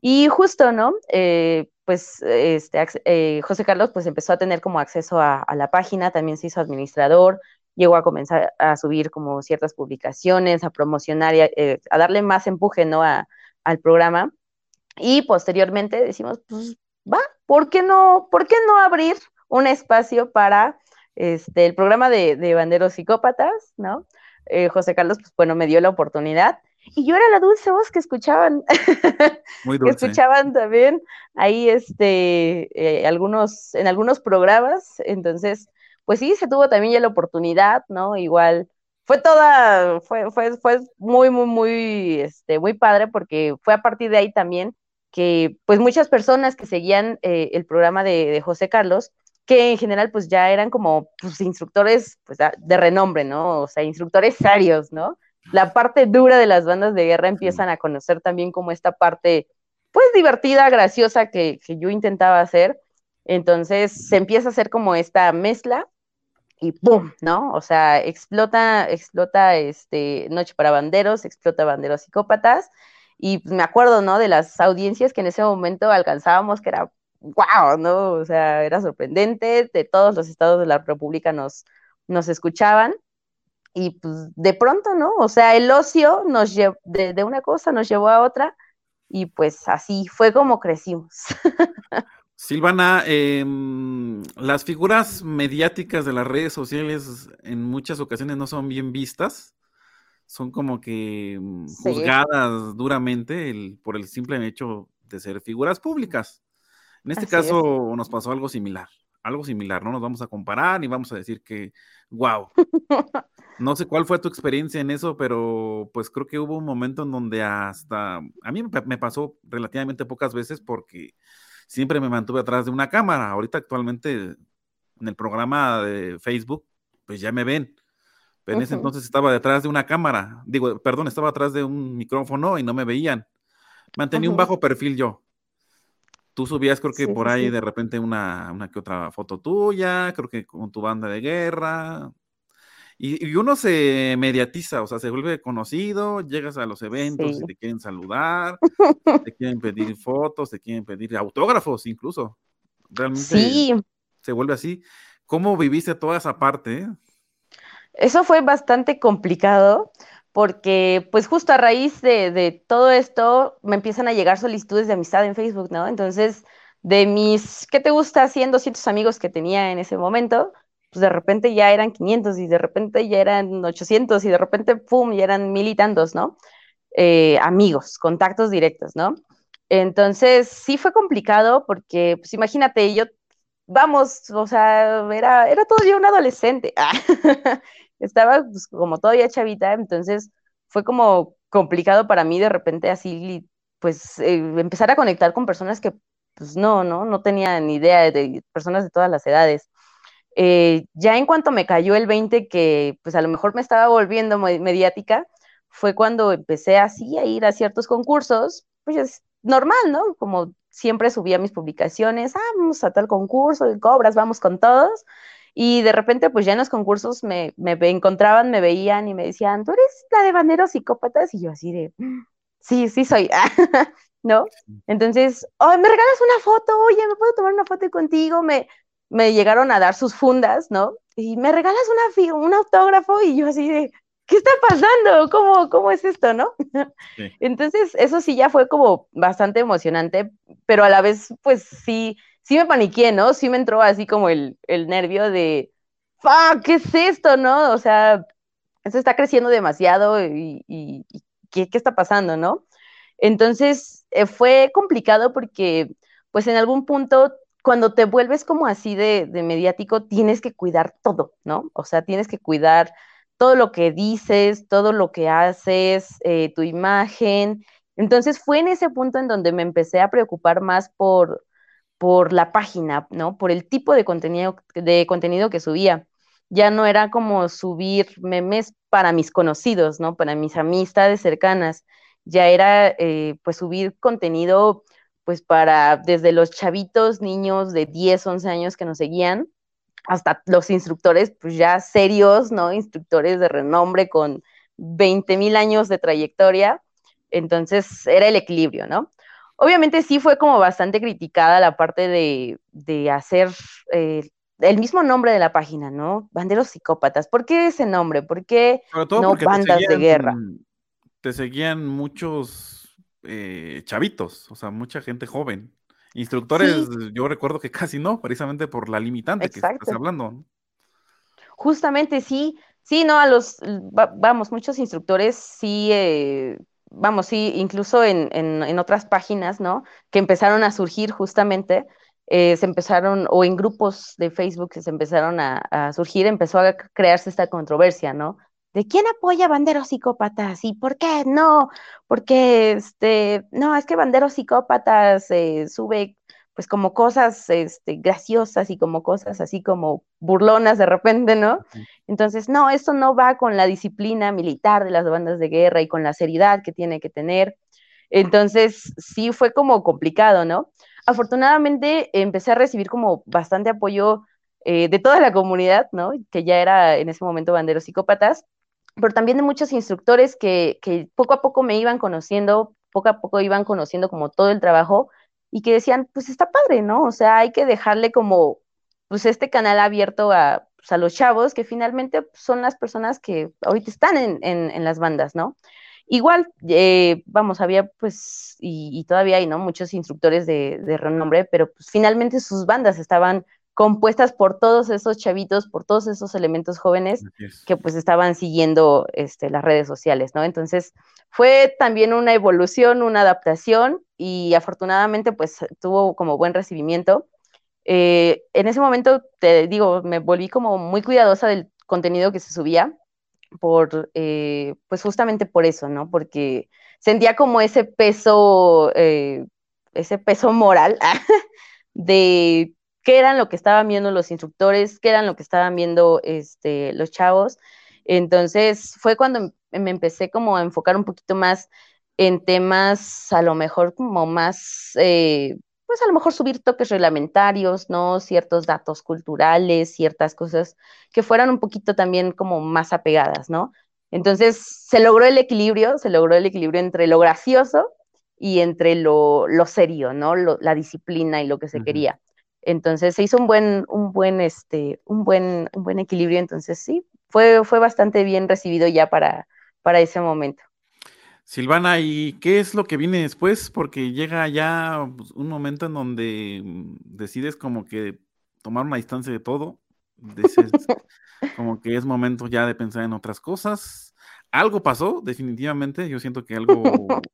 Y justo, ¿no? Eh, pues este, eh, José Carlos pues empezó a tener como acceso a, la página, también se hizo administrador, llegó a comenzar a subir como ciertas publicaciones, a promocionar y a, eh, darle más empuje, ¿no? al programa. Y posteriormente decimos, pues va, ¿por qué no, por qué no abrir un espacio para este, el programa de, Banderos Psicópatas, ¿no? Eh, José Carlos, pues bueno, me dio la oportunidad. Y yo era la dulce voz que escuchaban, Muy dulce. que escuchaban también ahí este, eh, algunos, en algunos programas. Entonces, pues sí, se tuvo también ya la oportunidad, ¿no? Igual fue toda, fue, fue, fue muy, muy, muy, este, muy padre porque fue a partir de ahí también que pues muchas personas que seguían eh, el programa de, José Carlos, que en general pues ya eran como pues, instructores pues, de renombre, ¿no? O sea, instructores serios, ¿no? La parte dura de las bandas de guerra empiezan a conocer también como esta parte pues divertida, graciosa que, que yo intentaba hacer. Entonces se empieza a hacer como esta mezcla y ¡pum! ¿no? O sea, explota, explota este Noche para Banderos, explota Banderos Psicópatas, y me acuerdo, ¿no? De las audiencias que en ese momento alcanzábamos, que era wow, ¿no? O sea, era sorprendente, de todos los estados de la República nos, nos escuchaban, y pues de pronto, ¿no? O sea, el ocio nos llevó, de, de una cosa nos llevó a otra, y pues así fue como crecimos. Silvana, em, las figuras mediáticas de las redes sociales en muchas ocasiones no son bien vistas, son como que mm, juzgadas duramente por el simple hecho de ser figuras públicas. En este caso nos pasó algo similar, algo similar, no nos vamos a comparar ni vamos a decir que, wow. No sé cuál fue tu experiencia en eso, pero pues creo que hubo un momento en donde hasta, a mí me pasó relativamente pocas veces porque siempre me mantuve atrás de una cámara. Ahorita actualmente en el programa de Facebook, pues ya me ven. Pero en ese entonces estaba detrás de una cámara. Digo, perdón, estaba atrás de un micrófono y no me veían. Mantenía un bajo perfil yo. Tú subías, creo que por ahí de repente una, una que otra foto tuya, creo que con tu banda de guerra, y, uno se mediatiza, o sea, se vuelve conocido, llegas a los eventos y te quieren saludar, te quieren pedir fotos, te quieren pedir autógrafos incluso. Realmente se vuelve así. ¿Cómo viviste toda esa parte? Eso fue bastante complicado porque pues justo a raíz de, de, todo esto me empiezan a llegar solicitudes de amistad en Facebook, ¿no? Entonces, de mis, ¿qué te gusta? 100, 200 amigos que tenía en ese momento, pues de repente ya eran 500 y de repente ya eran 800 y de repente, ¡pum!, ya eran mil y tantos, ¿no? Eh, amigos, contactos directos, ¿no? Entonces, sí fue complicado porque, pues imagínate, yo, vamos, o sea, era, era todavía un adolescente, estaba pues, como todavía chavita, entonces fue como complicado para mí de repente así, pues, eh, empezar a conectar con personas que, pues no, no, no tenía ni idea de personas de todas las edades. Eh, ya en cuanto me cayó el 20, que pues a lo mejor me estaba volviendo mediática, fue cuando empecé así a ir a ciertos concursos, pues es normal, ¿no? Como siempre subía mis publicaciones, ah, vamos a tal concurso, cobras, vamos con todos. Y de repente, pues ya en los concursos me, me encontraban, me veían y me decían, ¿tú eres la de banderos psicópatas? Y yo así de, mm, sí, sí soy, ¿no? Entonces, oh, me regalas una foto, oye, ¿me puedo tomar una foto contigo? Me, me llegaron a dar sus fundas, ¿no? Y me regalas una, un autógrafo y yo así de, ¿qué está pasando? ¿Cómo, cómo es esto, no? Entonces, eso sí ya fue como bastante emocionante, pero a la vez, pues sí, sí me paniqué, ¿no? Sí me entró así como el, el nervio de, ¡fuck! ¿Qué es esto, no? O sea, esto está creciendo demasiado y, ¿qué, ¿qué, está pasando, no? Entonces, eh, fue complicado porque, pues en algún punto cuando te vuelves como así de, mediático, tienes que cuidar todo, ¿no? O sea, tienes que cuidar todo lo que dices, todo lo que haces, eh, tu imagen. Entonces fue en ese punto en donde me empecé a preocupar más por, por la página, ¿no? Por el tipo de contenido, de contenido que subía. Ya no era como subir memes para mis conocidos, ¿no? Para mis amistades cercanas. Ya era eh, pues subir contenido pues para desde los chavitos, niños de 10, 11 años que nos seguían, hasta los instructores, pues ya serios, ¿no? Instructores de renombre con 20 mil años de trayectoria. Entonces era el equilibrio, ¿no? Obviamente sí fue como bastante criticada la parte de, de hacer eh, el mismo nombre de la página, ¿no? Banderos psicópatas. ¿Por qué ese nombre? ¿Por qué no bandas de guerra? Te seguían muchos eh, chavitos, o sea, mucha gente joven. Instructores, yo recuerdo que casi no, precisamente por la limitante que estás hablando. Justamente, sí, sí, no, a los, vamos, muchos instructores sí, eh, vamos, sí, incluso en, en, otras páginas, ¿no? Que empezaron a surgir justamente, eh, se empezaron, o en grupos de Facebook se empezaron a, a, surgir, empezó a crearse esta controversia, ¿no? este, ¿quién apoya Banderos Psicópatas? ¿Y por qué? No, porque, este, no, es que Banderos Psicópatas eh, sube pues como cosas este, graciosas y como cosas así como burlonas de repente, ¿no? Entonces, no, esto no va con la disciplina militar de las bandas de guerra y con la seriedad que tiene que tener. Entonces, sí fue como complicado, ¿no? Afortunadamente, empecé a recibir como bastante apoyo eh, de toda la comunidad, ¿no? Que ya era en ese momento banderos psicópatas, pero también de muchos instructores que, que poco a poco me iban conociendo, poco a poco iban conociendo como todo el trabajo y que decían, pues está padre, ¿no? O sea, hay que dejarle como, pues este canal abierto a, pues, los chavos, que finalmente son las personas que ahorita están en, en, las bandas, ¿no? Igual, eh, vamos, había pues, y, todavía hay, ¿no? Muchos instructores de, de renombre, pero pues finalmente sus bandas estaban compuestas por todos esos chavitos, por todos esos elementos jóvenes que pues estaban siguiendo este, las redes sociales, ¿no? Entonces fue también una evolución, una adaptación y afortunadamente pues tuvo como buen recibimiento. Eh, en ese momento, te digo, me volví como muy cuidadosa del contenido que se subía, por, eh, pues justamente por eso, ¿no? Porque sentía como ese peso, eh, ese peso moral de qué eran lo que estaban viendo los instructores, qué eran lo que estaban viendo este, los chavos. Entonces fue cuando me empecé como a enfocar un poquito más en temas a lo mejor como más, eh, pues a lo mejor subir toques reglamentarios, ¿no? Ciertos datos culturales, ciertas cosas que fueran un poquito también como más apegadas, ¿no? Entonces se logró el equilibrio, se logró el equilibrio entre lo gracioso y entre lo, serio, ¿no? la disciplina y lo que se quería. Entonces se hizo un buen, un buen, este, un buen, un buen equilibrio. Entonces sí, fue, fue bastante bien recibido ya para, para ese momento. Silvana, ¿y qué es lo que viene después? Porque llega ya pues, un momento en donde mm, decides como que tomar una distancia de todo. Dices, como que es momento ya de pensar en otras cosas. Algo pasó, definitivamente. Yo siento que algo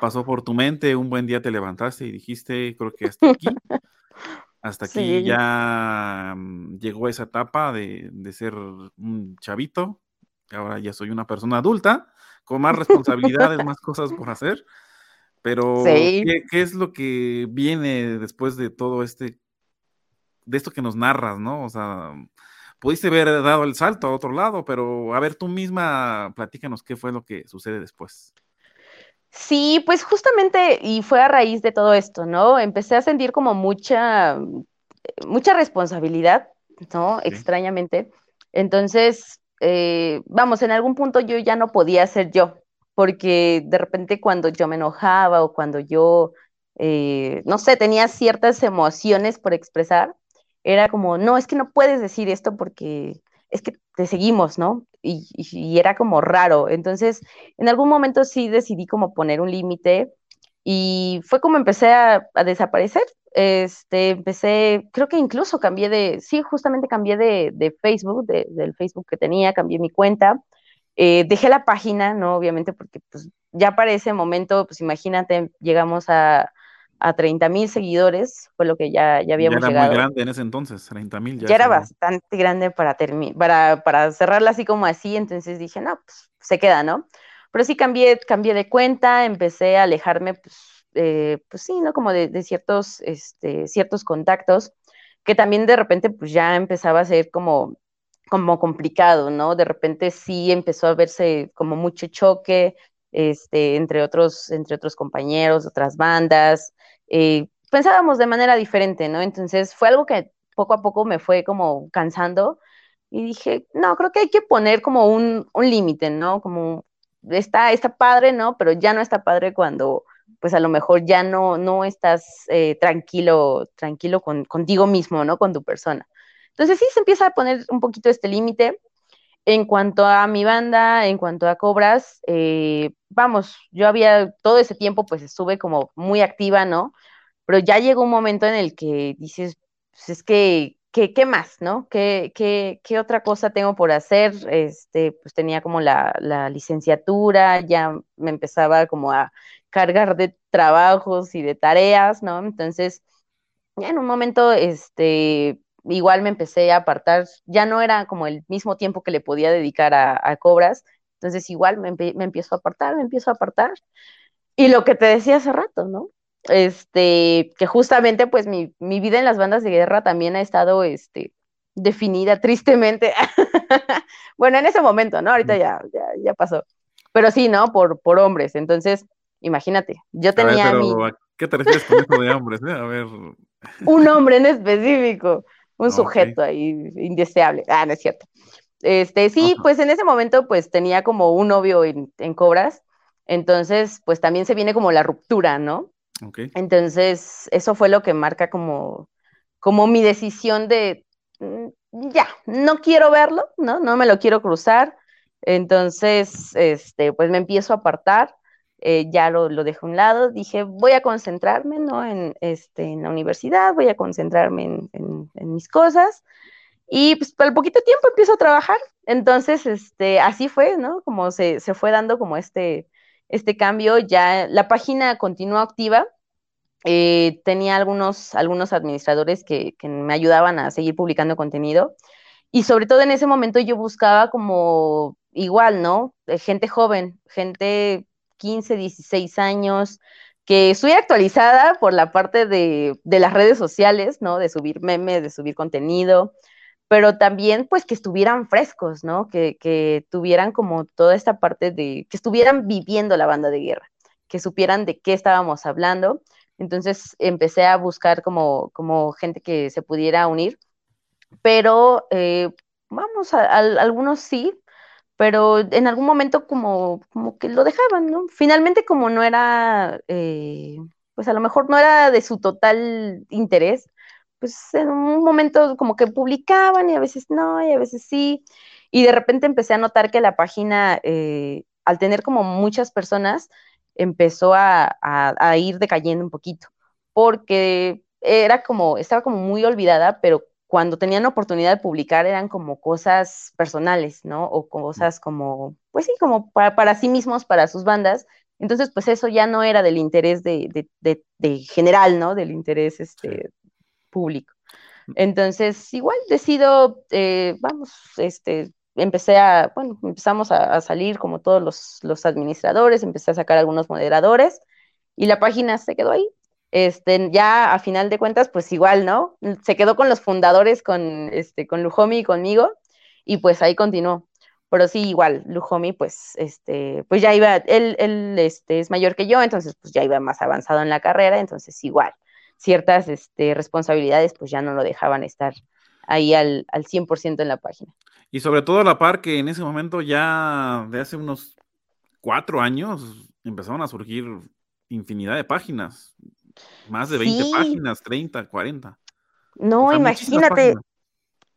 pasó por tu mente. Un buen día te levantaste y dijiste, creo que hasta aquí. Hasta aquí ya mm, llegó esa etapa de, ser un chavito. Ahora ya soy una persona adulta, con más responsabilidades, más cosas por hacer. Pero, ¿qué, es lo que viene después de todo este, de esto que nos narras, no? O sea, pudiste haber dado el salto a otro lado, pero a ver, tú misma platícanos qué fue lo que sucede después. Sí, pues justamente, y fue a raíz de todo esto, ¿no? Empecé a sentir como mucha, mucha responsabilidad, ¿no? Extrañamente. Entonces, eh, vamos, en algún punto yo ya no podía ser yo, porque de repente cuando yo me enojaba o cuando yo, eh, no sé, tenía ciertas emociones por expresar, era como, no, es que no puedes decir esto porque es que te seguimos, ¿no? Y, era como raro. Entonces, en algún momento sí decidí como poner un límite y fue como empecé a, desaparecer. Este, empecé, creo que incluso cambié de, sí, justamente cambié de, Facebook, del Facebook que tenía, cambié mi cuenta. Eh, dejé la página, ¿no? Obviamente, porque pues ya para ese momento, pues imagínate, llegamos a, a 30 mil seguidores, fue lo que ya, ya habíamos ya era muy grande en ese entonces, 30 mil. Ya, era bastante grande para, para, para cerrarla así como así, entonces dije, no, pues se queda, ¿no? Pero sí cambié, cambié de cuenta, empecé a alejarme, pues, eh, pues sí, ¿no? Como de, ciertos, este, ciertos contactos, que también de repente pues ya empezaba a ser como, como complicado, ¿no? De repente sí empezó a verse como mucho choque, este, entre, otros, entre otros compañeros, otras bandas, eh, pensábamos de manera diferente, ¿no? Entonces fue algo que poco a poco me fue como cansando y dije, no, creo que hay que poner como un, un límite, ¿no? Como está, está padre, ¿no? Pero ya no está padre cuando pues a lo mejor ya no, no estás eh, tranquilo, tranquilo con, contigo mismo, ¿no? Con tu persona. Entonces sí se empieza a poner un poquito este límite. En cuanto a mi banda, en cuanto a Cobras, eh, vamos, yo había todo ese tiempo pues estuve como muy activa, ¿no? Pero ya llegó un momento en el que dices, pues es que, ¿qué, más, no? ¿Qué, qué, qué otra cosa tengo por hacer? Este, pues tenía como la, la licenciatura, ya me empezaba como a cargar de trabajos y de tareas, ¿no? Entonces, ya en un momento, este, igual me empecé a apartar, ya no era como el mismo tiempo que le podía dedicar a, cobras, entonces igual me, me, empiezo a apartar, me empiezo a apartar. Y lo que te decía hace rato, ¿no? Este, que justamente pues mi, mi vida en las bandas de guerra también ha estado, este, definida tristemente. bueno, en ese momento, ¿no? Ahorita ya, ya, ya, pasó. Pero sí, ¿no? Por, por hombres. Entonces, imagínate, yo tenía mi... ¿Qué te refieres con eso de hombres? Eh? A ver. Un hombre en específico, un sujeto ahí indeseable. Ah, no es cierto. Este, sí, pues en ese momento, pues tenía como un novio en, en, Cobras. Entonces, pues también se viene como la ruptura, ¿no? Okay. Entonces, eso fue lo que marca como, como mi decisión de, mm, ya, no quiero verlo, ¿no? No me lo quiero cruzar. Entonces, este, pues me empiezo a apartar. Eh, ya lo, lo dejé a un lado, dije, voy a concentrarme, ¿no? En, este, en la universidad, voy a concentrarme en, mis cosas. Y pues al poquito tiempo empiezo a trabajar. Entonces, este, así fue, ¿no? Como se, fue dando como este, este cambio. Ya la página continuó activa. Eh, tenía algunos, algunos administradores que, que, me ayudaban a seguir publicando contenido. Y sobre todo en ese momento yo buscaba como igual, ¿no? Gente joven, gente 15, 16 años, que estoy actualizada por la parte de, las redes sociales, ¿no? De subir memes, de subir contenido, pero también pues que estuvieran frescos, ¿no? Que, que, tuvieran como toda esta parte de, que estuvieran viviendo la banda de guerra, que supieran de qué estábamos hablando. Entonces empecé a buscar como, como gente que se pudiera unir, pero eh, vamos, a, algunos sí, pero en algún momento como, como que lo dejaban, ¿no? Finalmente como no era, eh, pues a lo mejor no era de su total interés, pues en un momento como que publicaban y a veces no, y a veces sí, y de repente empecé a notar que la página, eh, al tener como muchas personas, empezó a, a ir decayendo un poquito, porque era como, estaba como muy olvidada, pero cuando tenían oportunidad de publicar eran como cosas personales, ¿no? O cosas como, pues sí, como para, sí mismos, para sus bandas. Entonces, pues eso ya no era del interés de, general, ¿no? Del interés este, público. Entonces, igual decido, eh, vamos, este, empecé a, bueno, empezamos a, a salir como todos los, los, administradores, empecé a sacar algunos moderadores y la página se quedó ahí, este, ya a final de cuentas, pues igual, ¿no? Se quedó con los fundadores, con, este, con Lujomi y conmigo, y pues ahí continuó. Pero sí, igual, Lujomi, pues, este, pues ya iba, él, él este, es mayor que yo, entonces pues ya iba más avanzado en la carrera, entonces igual, ciertas este, responsabilidades pues ya no lo dejaban estar ahí al, al 100% en la página. Y sobre todo a la par que en ese momento ya de hace unos cuatro años empezaron a surgir infinidad de páginas. Más de 20 páginas, 30, 40. No, imagínate.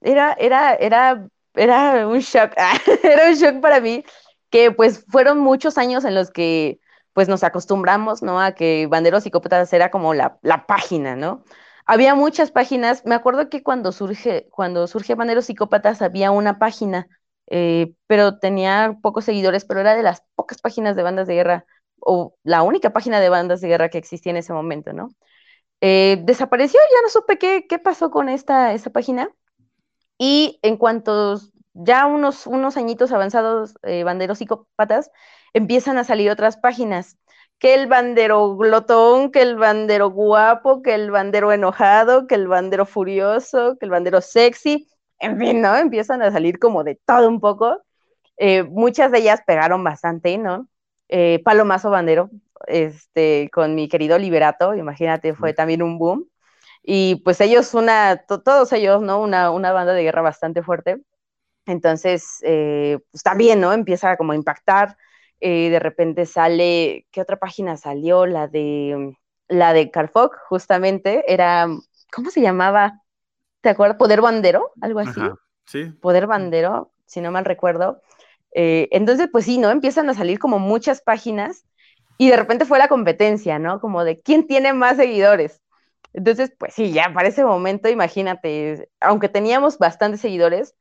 Era, era, era, era un shock. era un shock para mí que pues fueron muchos años en los que pues nos acostumbramos, ¿no? A que Banderos Psicópatas era como la, la página, ¿no? Había muchas páginas. Me acuerdo que cuando surge, cuando surge Banderos Psicópatas había una página, eh, pero tenía pocos seguidores, pero era de las pocas páginas de bandas de guerra o la única página de bandas de guerra que existía en ese momento, ¿no? Eh, desapareció, ya no supe qué, qué pasó con esta, esta página. Y en cuanto ya unos, unos añitos avanzados, eh, banderos psicópatas, empiezan a salir otras páginas. Que el bandero glotón, que el bandero guapo, que el bandero enojado, que el bandero furioso, que el bandero sexy, en fin, ¿no? Empiezan a salir como de todo un poco. Eh, muchas de ellas pegaron bastante, ¿no? eh, Palomazo Bandero, este, con mi querido Liberato, imagínate, fue también un boom. Y pues ellos, una, todos ellos, ¿no? Una, una, banda de guerra bastante fuerte. Entonces, eh, pues también, ¿no? Empieza como a impactar. Eh, de repente sale, ¿qué otra página salió? La de, la de Carfog, justamente, era, ¿cómo se llamaba? ¿Te acuerdas? Poder Bandero, algo así. sí. Poder Bandero, si no mal recuerdo. Eh, entonces, pues sí, ¿no? Empiezan a salir como muchas páginas y de repente fue la competencia, ¿no? Como de quién tiene más seguidores. Entonces, pues sí, ya para ese momento, imagínate, aunque teníamos bastantes seguidores,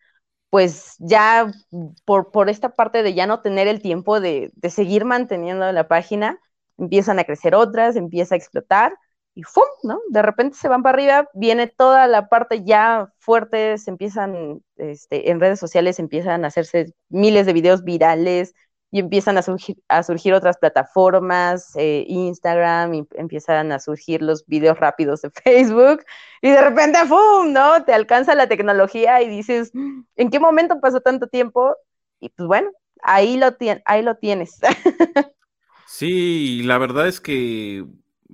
pues ya por, por esta parte de ya no tener el tiempo de, de seguir manteniendo la página, empiezan a crecer otras, empieza a explotar y ¡fum! ¿no? De repente se van para arriba, viene toda la parte ya fuerte, se empiezan, este, en redes sociales empiezan a hacerse miles de videos virales y empiezan a surgir, a surgir otras plataformas, eh, Instagram, y empiezan a surgir los videos rápidos de Facebook y de repente ¡fum! ¿no? Te alcanza la tecnología y dices, ¿en qué momento pasó tanto tiempo? Y pues bueno, ahí lo, ahí lo tienes. Sí, la verdad es que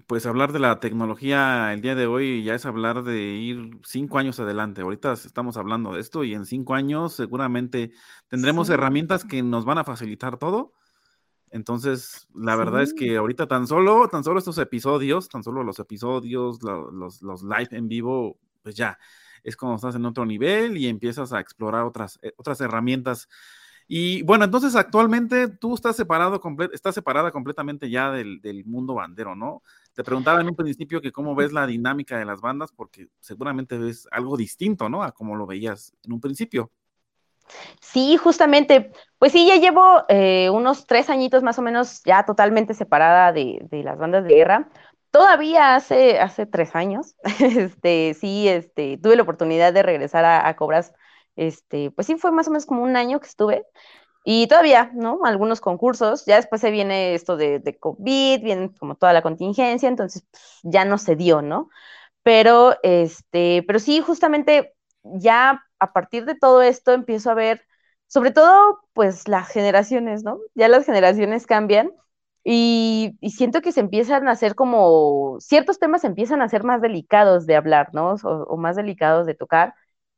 pues hablar de la tecnología el día de hoy ya es hablar de ir cinco años adelante. Ahorita estamos hablando de esto y en cinco años seguramente tendremos herramientas que nos van a facilitar todo. Entonces, la verdad es que ahorita tan solo, tan solo estos episodios, tan solo los episodios, los, los live en vivo, pues ya, es como estás en otro nivel y empiezas a explorar otras, eh, otras herramientas y bueno, entonces actualmente tú estás separado, estás separada completamente ya del, mundo bandero, ¿no? Te preguntaba en un principio que cómo ves la dinámica de las bandas, porque seguramente ves algo distinto, ¿no? A como lo veías en un principio. Sí, justamente, pues sí, ya llevo eh, unos tres añitos más o menos ya totalmente separada de, las bandas de guerra. Todavía hace, hace tres años, este, sí, este, tuve la oportunidad de regresar a Cobras este, pues sí, fue más o menos como un año que estuve. Y todavía, ¿no? Algunos concursos, ya después se viene esto de, COVID, viene como toda la contingencia, entonces pues, ya no se dio, ¿no? Pero, este, pero sí, justamente ya a partir de todo esto empiezo a ver, sobre todo, pues las generaciones, ¿no? Ya las generaciones cambian y, siento que se empiezan a hacer como, ciertos temas empiezan a ser más delicados de hablar, ¿no? o más delicados de tocar.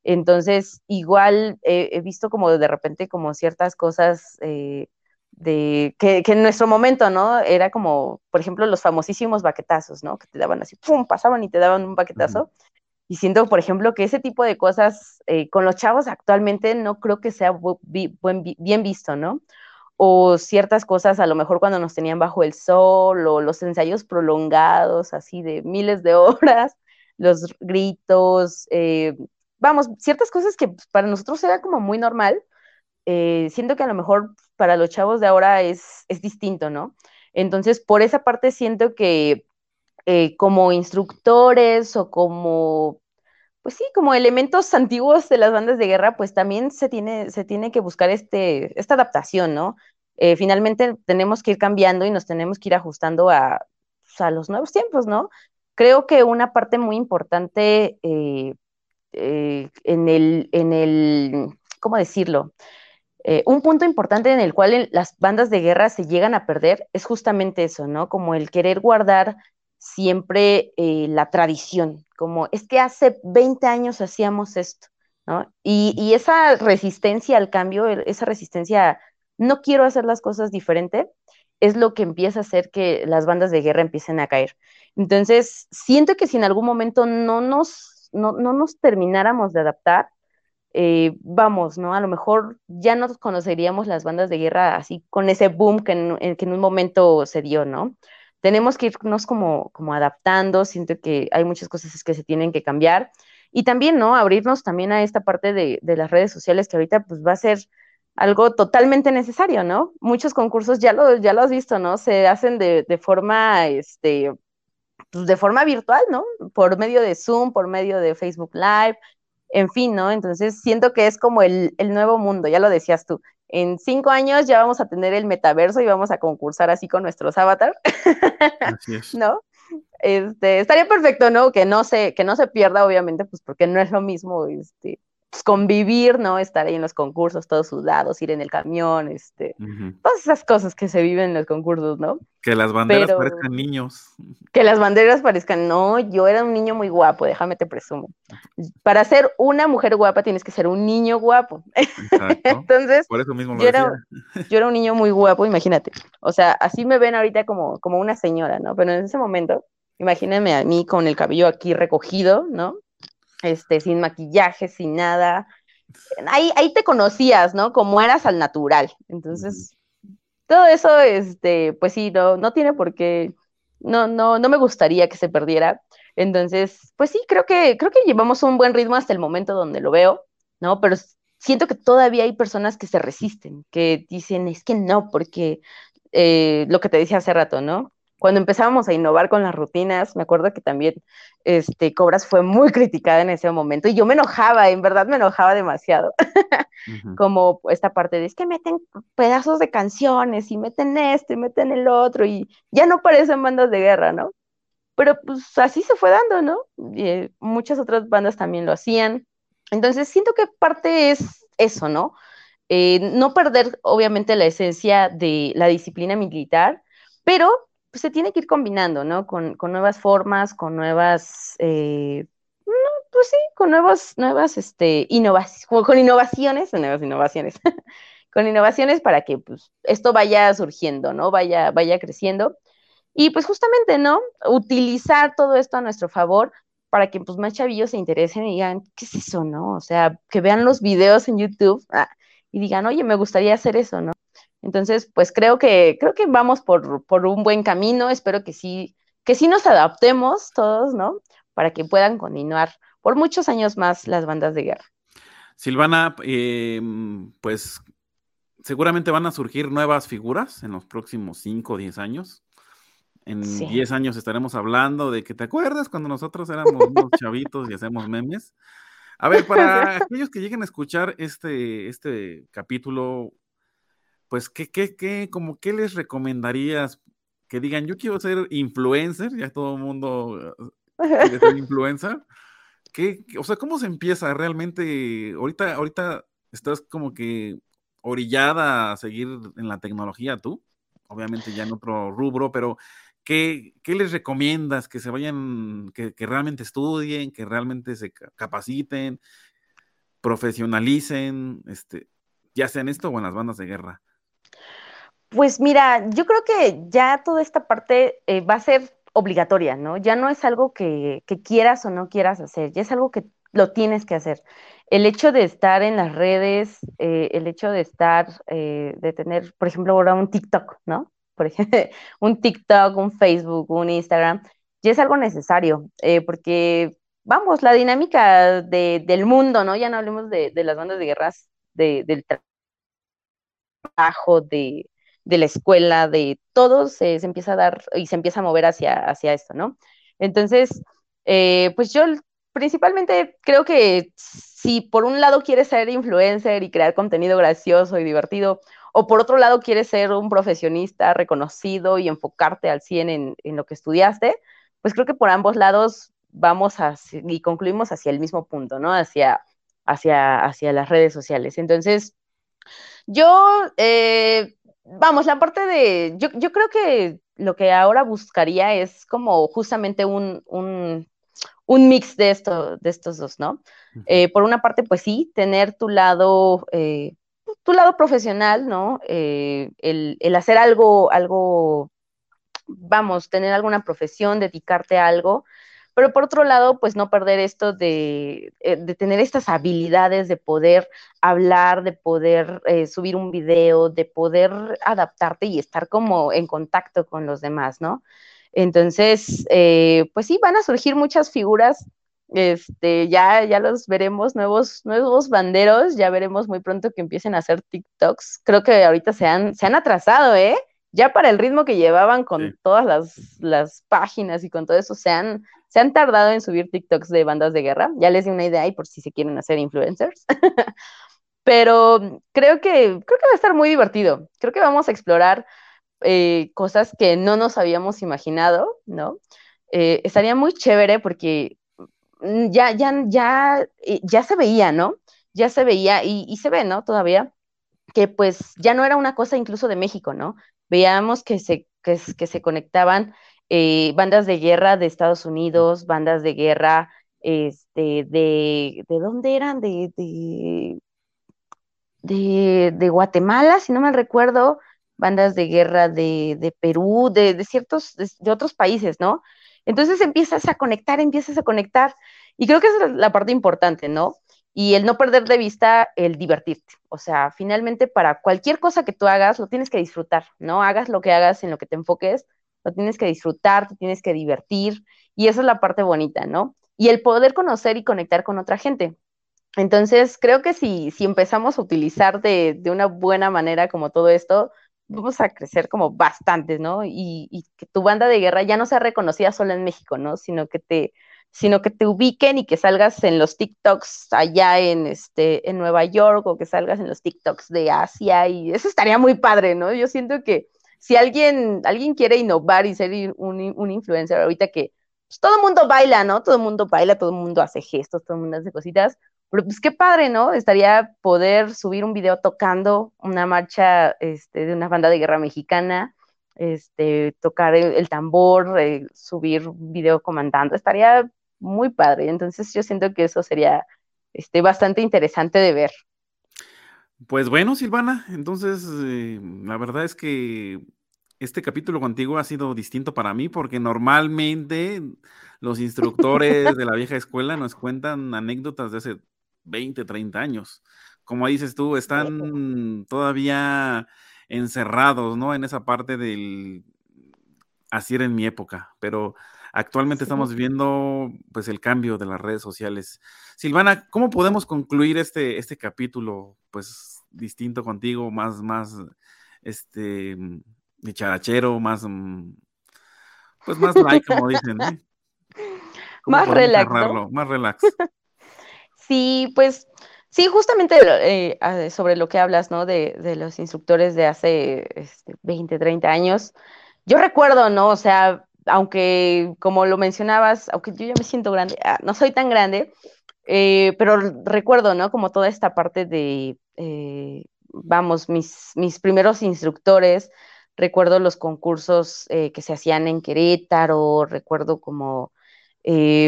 Entonces, igual he visto como de repente como ciertas cosas eh, de que, en nuestro momento, ¿no? Era como, por ejemplo, los famosísimos baquetazos, ¿no? Que te daban así, ¡pum! pasaban y te daban un baquetazo. Y siento, por ejemplo, que ese tipo de cosas eh, con los chavos actualmente no creo que sea bien visto, ¿no? O ciertas cosas, a lo mejor cuando nos tenían bajo el sol, o los ensayos prolongados, así de miles de horas, los gritos, eh, vamos, ciertas cosas que para nosotros era como muy normal, eh, siento que a lo mejor para los chavos de ahora es, es distinto, ¿no? Entonces, por esa parte siento que eh, como instructores o como, pues sí, como elementos antiguos de las bandas de guerra, pues también se tiene, se tiene que buscar este, esta adaptación, ¿no? Eh, finalmente tenemos que ir cambiando y nos tenemos que ir ajustando a, pues, a los nuevos tiempos, ¿no? Creo que una parte muy importante eh, en, el, en el, ¿cómo decirlo? Eh, un punto importante en el cual las bandas de guerra se llegan a perder es justamente eso, ¿no? Como el querer guardar siempre eh, la tradición, como es que hace 20 años hacíamos esto, ¿no? Y, y, esa resistencia al cambio, esa resistencia, no quiero hacer las cosas diferente, es lo que empieza a hacer que las bandas de guerra empiecen a caer. Entonces, siento que si en algún momento no nos no, nos termináramos de adaptar, eh, vamos, ¿no? A lo mejor ya no conoceríamos las bandas de guerra así con ese boom que en, que en un momento se dio, ¿no? Tenemos que irnos como, como adaptando, siento que hay muchas cosas que se tienen que cambiar y también, ¿no? Abrirnos también a esta parte de, las redes sociales que ahorita pues va a ser algo totalmente necesario, ¿no? Muchos concursos ya lo, ya lo has visto, ¿no? Se hacen de, de forma, este, pues, de forma virtual, ¿no? Por medio de Zoom, por medio de Facebook Live, en fin, ¿no? Entonces siento que es como el, nuevo mundo, ya lo decías tú. En cinco años ya vamos a tener el metaverso y vamos a concursar así con nuestros avatars. Así es. ¿No? Este, estaría perfecto, ¿no? Que no se, que no se pierda, obviamente, pues porque no es lo mismo, este, pues, convivir, ¿no? Estar ahí en los concursos, todos sudados, ir en el camión, este, todas esas cosas que se viven en los concursos, ¿no? Que las banderas parezcan niños. Que las banderas parezcan, no, yo era un niño muy guapo, déjame te presumo. Para ser una mujer guapa tienes que ser un niño guapo. Entonces, Por eso mismo yo, era, yo era un niño muy guapo, imagínate. O sea, así me ven ahorita como, como una señora, ¿no? Pero en ese momento, imagínense a mí con el cabello aquí recogido, ¿no? Este, sin maquillaje, sin nada. Ahí, ahí te conocías, ¿no? Como eras al natural. Entonces, todo eso, este, pues sí, no, no tiene por qué, no, no, no me gustaría que se perdiera. Entonces, pues sí, creo que, creo que llevamos un buen ritmo hasta el momento donde lo veo, ¿no? Pero siento que todavía hay personas que se resisten, que dicen, es que no, porque eh, lo que te decía hace rato, ¿no? Cuando empezábamos a innovar con las rutinas, me acuerdo que también este, Cobras fue muy criticada en ese momento y yo me enojaba, en verdad me enojaba demasiado. Como esta parte de es que meten pedazos de canciones y meten esto y meten el otro y ya no parecen bandas de guerra, ¿no? Pero pues así se fue dando, ¿no? Y, eh, muchas otras bandas también lo hacían. Entonces siento que parte es eso, ¿no? Eh, no perder obviamente la esencia de la disciplina militar, pero pues, se tiene que ir combinando, ¿no? Con, nuevas formas, con nuevas, eh, pues sí, con nuevos, nuevas, este, innovaciones, con innovaciones, nuevas innovaciones, con innovaciones para que, pues, esto vaya surgiendo, ¿no? Vaya, vaya creciendo. Y pues justamente, ¿no? Utilizar todo esto a nuestro favor para que pues más chavillos se interesen y digan, ¿qué es eso, no? O sea, que vean los videos en YouTube ah, y digan, oye, me gustaría hacer eso, ¿no? Entonces, pues creo que, creo que vamos por, un buen camino, espero que sí, que sí nos adaptemos todos, ¿no? Para que puedan continuar por muchos años más las bandas de guerra. Silvana, em, pues seguramente van a surgir nuevas figuras en los próximos 5 o 10 años. En 10 años estaremos hablando de que te acuerdas cuando nosotros éramos unos chavitos y hacemos memes. A ver, para aquellos que lleguen a escuchar este, este capítulo, pues, ¿qué, qué, qué, como, ¿qué les recomendarías? Que digan, yo quiero ser influencer, ya todo el mundo quiere ser influencer. ¿Qué, o sea, ¿cómo se empieza realmente? Ahorita, ahorita estás como que orillada a seguir en la tecnología tú, obviamente ya en otro rubro, pero ¿qué, qué les recomiendas? Que se vayan, que, que, realmente estudien, que realmente se capaciten, profesionalicen, este, ya sea en esto o en las bandas de guerra. Pues mira, yo creo que ya toda esta parte eh, va a ser obligatoria, ¿no? Ya no es algo que, quieras o no quieras hacer, ya es algo que lo tienes que hacer. El hecho de estar en las redes, eh, el hecho de estar, eh, de tener, por ejemplo, ahora un TikTok, ¿no? Por ejemplo, un TikTok, un Facebook, un Instagram, ya es algo necesario, porque, vamos, la dinámica del mundo, ¿no? Ya no hablemos de, las bandas de guerras, del trabajo, de, de la escuela, de todo, se, empieza a dar y se empieza a mover hacia, hacia esto, ¿no? Entonces, eh, pues yo principalmente creo que si por un lado quieres ser influencer y crear contenido gracioso y divertido, o por otro lado quieres ser un profesionista reconocido y enfocarte al 100 en, en lo que estudiaste, pues creo que por ambos lados vamos a, y concluimos hacia el mismo punto, ¿no? Hacia, hacia, hacia las redes sociales. Entonces, yo eh, vamos, la parte de, yo, creo que lo que ahora buscaría es como justamente un, mix de, esto, de estos dos, ¿no? Eh, por una parte, pues sí, tener tu lado, eh, tu lado profesional, ¿no? Eh, el, el, hacer algo, algo, vamos, tener alguna profesión, dedicarte a algo, pero por otro lado, pues no perder esto de, eh, de tener estas habilidades de poder hablar, de poder eh, subir un video, de poder adaptarte y estar como en contacto con los demás, ¿no? Entonces, eh, pues sí, van a surgir muchas figuras este, ya, ya los veremos, nuevos, nuevos banderos, ya veremos muy pronto que empiecen a hacer TikToks. Creo que ahorita se han, se han atrasado, ¿eh? Ya para el ritmo que llevaban con todas las, las, páginas y con todo eso, se han, se han tardado en subir TikToks de bandas de guerra. Ya les di una idea ahí por si se quieren hacer influencers. Pero creo que, creo que va a estar muy divertido. Creo que vamos a explorar eh, cosas que no nos habíamos imaginado, ¿no? Eh, estaría muy chévere porque mm, ya, ya, ya, eh, ya se veía, ¿no? Ya se veía y, y se ve, ¿no? Todavía que pues ya no era una cosa incluso de México, ¿no? Veíamos que se, que se conectaban eh, bandas de guerra de Estados Unidos, bandas de guerra este, de, ¿de dónde eran? De, de, de, Guatemala, si no me recuerdo, bandas de guerra de, de Perú, de, de ciertos, de, otros países, ¿no? Entonces empiezas a conectar, empiezas a conectar, y creo que esa es la parte importante, ¿no? Y el no perder de vista el divertirte. O sea, finalmente para cualquier cosa que tú hagas, lo tienes que disfrutar, ¿no? Hagas lo que hagas, en lo que te enfoques, lo tienes que disfrutar, te tienes que divertir y esa es la parte bonita, ¿no? Y el poder conocer y conectar con otra gente. Entonces, creo que si, si empezamos a utilizar de, una buena manera como todo esto, vamos a crecer como bastante, ¿no? Y, y, que tu banda de guerra ya no sea reconocida solo en México, ¿no? Sino que te, sino que te ubiquen y que salgas en los TikToks allá en, este, en Nueva York o que salgas en los TikToks de Asia y eso estaría muy padre, ¿no? Yo siento que si alguien, alguien quiere innovar y ser un, un influencer ahorita que pues, todo el mundo baila, ¿no? Todo el mundo baila, todo el mundo hace gestos, todo el mundo hace cositas, pero pues qué padre, ¿no? Estaría poder subir un video tocando una marcha este, de una banda de guerra mexicana, este, tocar el, tambor, eh, subir un video comandando, estaría muy padre. Entonces yo siento que eso sería este, bastante interesante de ver. Pues bueno, Silvana, entonces eh, la verdad es que este capítulo contigo ha sido distinto para mí porque normalmente los instructores de la vieja escuela nos cuentan anécdotas de hace 20, 30 años. Como dices tú, están todavía encerrados, ¿no? En esa parte del... Así era en mi época, pero actualmente estamos viendo pues el cambio de las redes sociales. Silvana, ¿cómo podemos concluir este, este capítulo pues distinto contigo, más, más, este, de charachero, más, mm, pues más like, como dicen, Más relax. Más relax. sí, pues sí, justamente eh, sobre lo que hablas, ¿no? De, de los instructores de hace este, 20, 30 años. Yo recuerdo, ¿no? O sea, aunque como lo mencionabas, aunque yo ya me siento grande, ah, no soy tan grande, eh, pero recuerdo, ¿no? Como toda esta parte de, eh, vamos, mis, mis primeros instructores, recuerdo los concursos eh, que se hacían en Querétaro, recuerdo como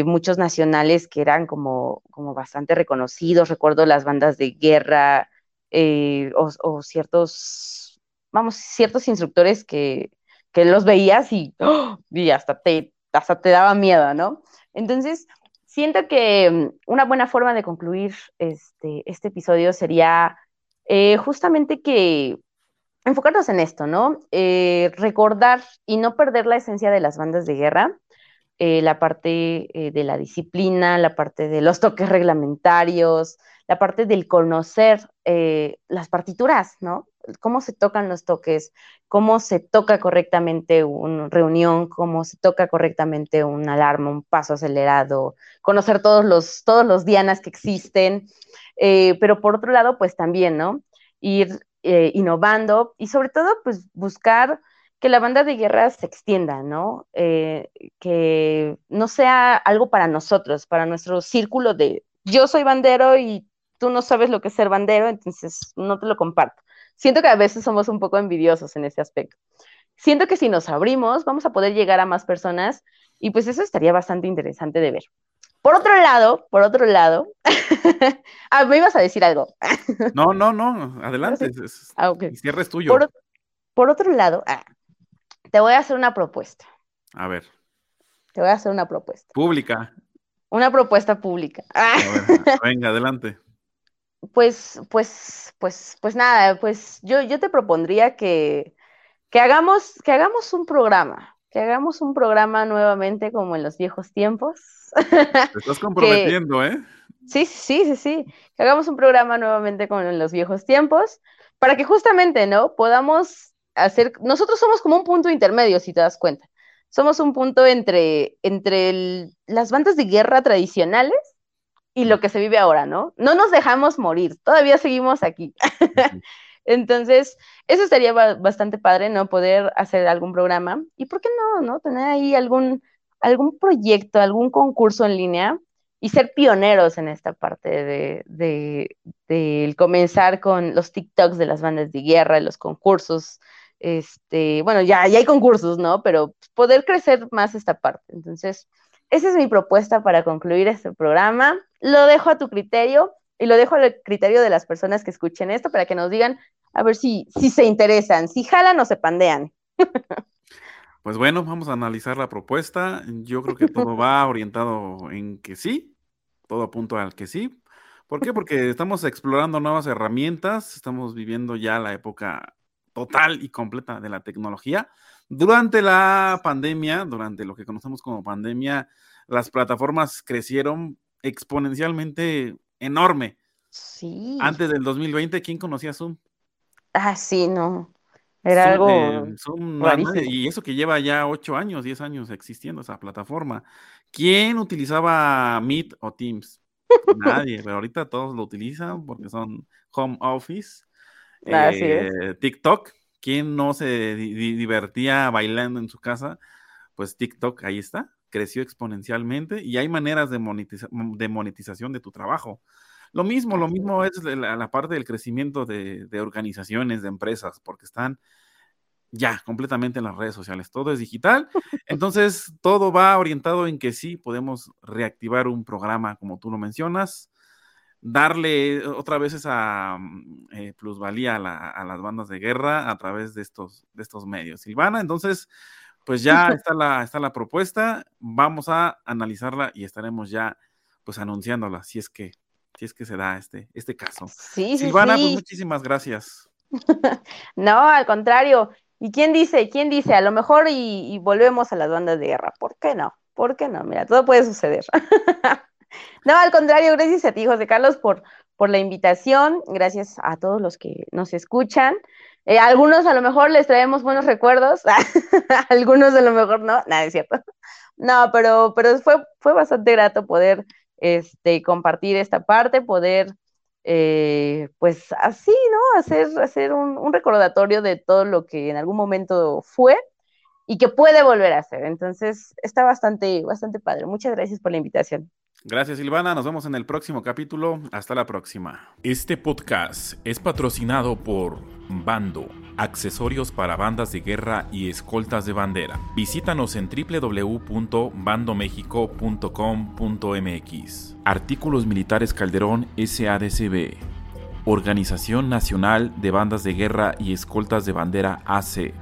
muchos nacionales que eran como, como bastante reconocidos, recuerdo las bandas de guerra o, ciertos, vamos, ciertos instructores que, que los veías y, ¡oh! y hasta, te, hasta te daba miedo, ¿no? Entonces, siento que mm, una buena forma de concluir este, este episodio sería eh, justamente que enfocarnos en esto, ¿no? Eh, recordar y no perder la esencia de las bandas de guerra, eh, la parte de la disciplina, la parte de los toques reglamentarios, la parte del conocer las partituras, ¿no? Cómo se tocan los toques, cómo se toca correctamente una reunión, cómo se toca correctamente un alarma, un paso acelerado, conocer todos los, todos los dianas que existen, eh, pero por otro lado, pues también, ¿no? Ir eh, innovando y sobre todo, pues buscar que la banda de guerra se extienda, ¿no? Eh, que no sea algo para nosotros, para nuestro círculo de yo soy bandero y tú no sabes lo que es ser bandero, entonces no te lo comparto siento que a veces somos un poco envidiosos en ese aspecto. Siento que si nos abrimos, vamos a poder llegar a más personas y pues eso estaría bastante interesante de ver. Por otro lado, por otro lado, ah, me ibas a decir algo. no, no, no, adelante. Ah, okay. Cierre es tuyo. Por, otro lado, ah, te voy a hacer una propuesta. A ver. Te voy a hacer una propuesta. Pública. Una propuesta pública. venga, adelante pues, pues, pues, pues nada, pues yo, yo te propondría que, que, hagamos, que hagamos un programa, que hagamos un programa nuevamente como en los viejos tiempos. Te estás comprometiendo, ¿eh? Sí, sí, sí, sí, que hagamos un programa nuevamente como en los viejos tiempos, para que justamente, ¿no? Podamos hacer, nosotros somos como un punto intermedio, si te das cuenta. Somos un punto entre, entre las bandas de guerra tradicionales y lo que se vive ahora, ¿no? No nos dejamos morir, todavía seguimos aquí. Entonces, eso estaría bastante padre, ¿no? Poder hacer algún programa. ¿Y por qué no, no? Tener ahí algún, algún proyecto, algún concurso en línea y ser pioneros en esta parte de, de, comenzar con los TikToks de las bandas de guerra, los concursos. Este, bueno, ya, ya hay concursos, ¿no? Pero poder crecer más esta parte. Entonces, esa es mi propuesta para concluir este programa. Lo dejo a tu criterio y lo dejo al criterio de las personas que escuchen esto para que nos digan a ver si, si se interesan, si jalan o se pandean. Pues bueno, vamos a analizar la propuesta. Yo creo que todo va orientado en que sí, todo apunta al que sí. ¿Por qué? Porque estamos explorando nuevas herramientas, estamos viviendo ya la época total y completa de la tecnología. Durante la pandemia, durante lo que conocemos como pandemia, las plataformas crecieron exponencialmente enorme. Sí. Antes del 2020, ¿quién conocía Zoom? Ah, sí, no. Era algo eh, Y eso que lleva ya ocho años, diez años existiendo esa plataforma. ¿Quién utilizaba Meet o Teams? Nadie, pero ahorita todos lo utilizan porque son home office. Eh, TikTok, ¿quién no se divertía bailando en su casa? Pues TikTok, ahí está, creció exponencialmente y hay maneras de, monetización de tu trabajo. Lo mismo, lo mismo es la, parte del crecimiento de, organizaciones, de empresas, porque están ya completamente en las redes sociales. Todo es digital. Entonces, todo va orientado en que sí podemos reactivar un programa, como tú lo mencionas, darle otra vez esa mm, eh, plusvalía a, las bandas de guerra a través de estos, de estos medios. Silvana, entonces, pues ya está la, está la propuesta. Vamos a analizarla y estaremos ya pues anunciándola, si es que si es que se da este, este caso. Sí, Silvana, pues muchísimas gracias. no, al contrario. ¿Y quién dice? ¿Quién dice? A lo mejor y, volvemos a las bandas de guerra. ¿Por qué no? ¿Por qué no? Mira, todo puede suceder. no, al contrario, gracias a ti, José Carlos, por, por la invitación. Gracias a todos los que nos escuchan. Eh, algunos a lo mejor les traemos buenos recuerdos, algunos a lo mejor no, nada es cierto. No, pero, pero fue, fue bastante grato poder este, compartir esta parte, poder, eh, pues así, ¿no? Hacer, hacer un, recordatorio de todo lo que en algún momento fue y que puede volver a ser. Entonces, está bastante, bastante padre. Muchas gracias por la invitación. Gracias Silvana, nos vemos en el próximo capítulo. Hasta la próxima. Este podcast es patrocinado por Bando, accesorios para bandas de guerra y escoltas de bandera. Visítanos en www.bandomexico.com.mx. Artículos Militares Calderón SADCB. Organización Nacional de Bandas de Guerra y Escoltas de Bandera AC.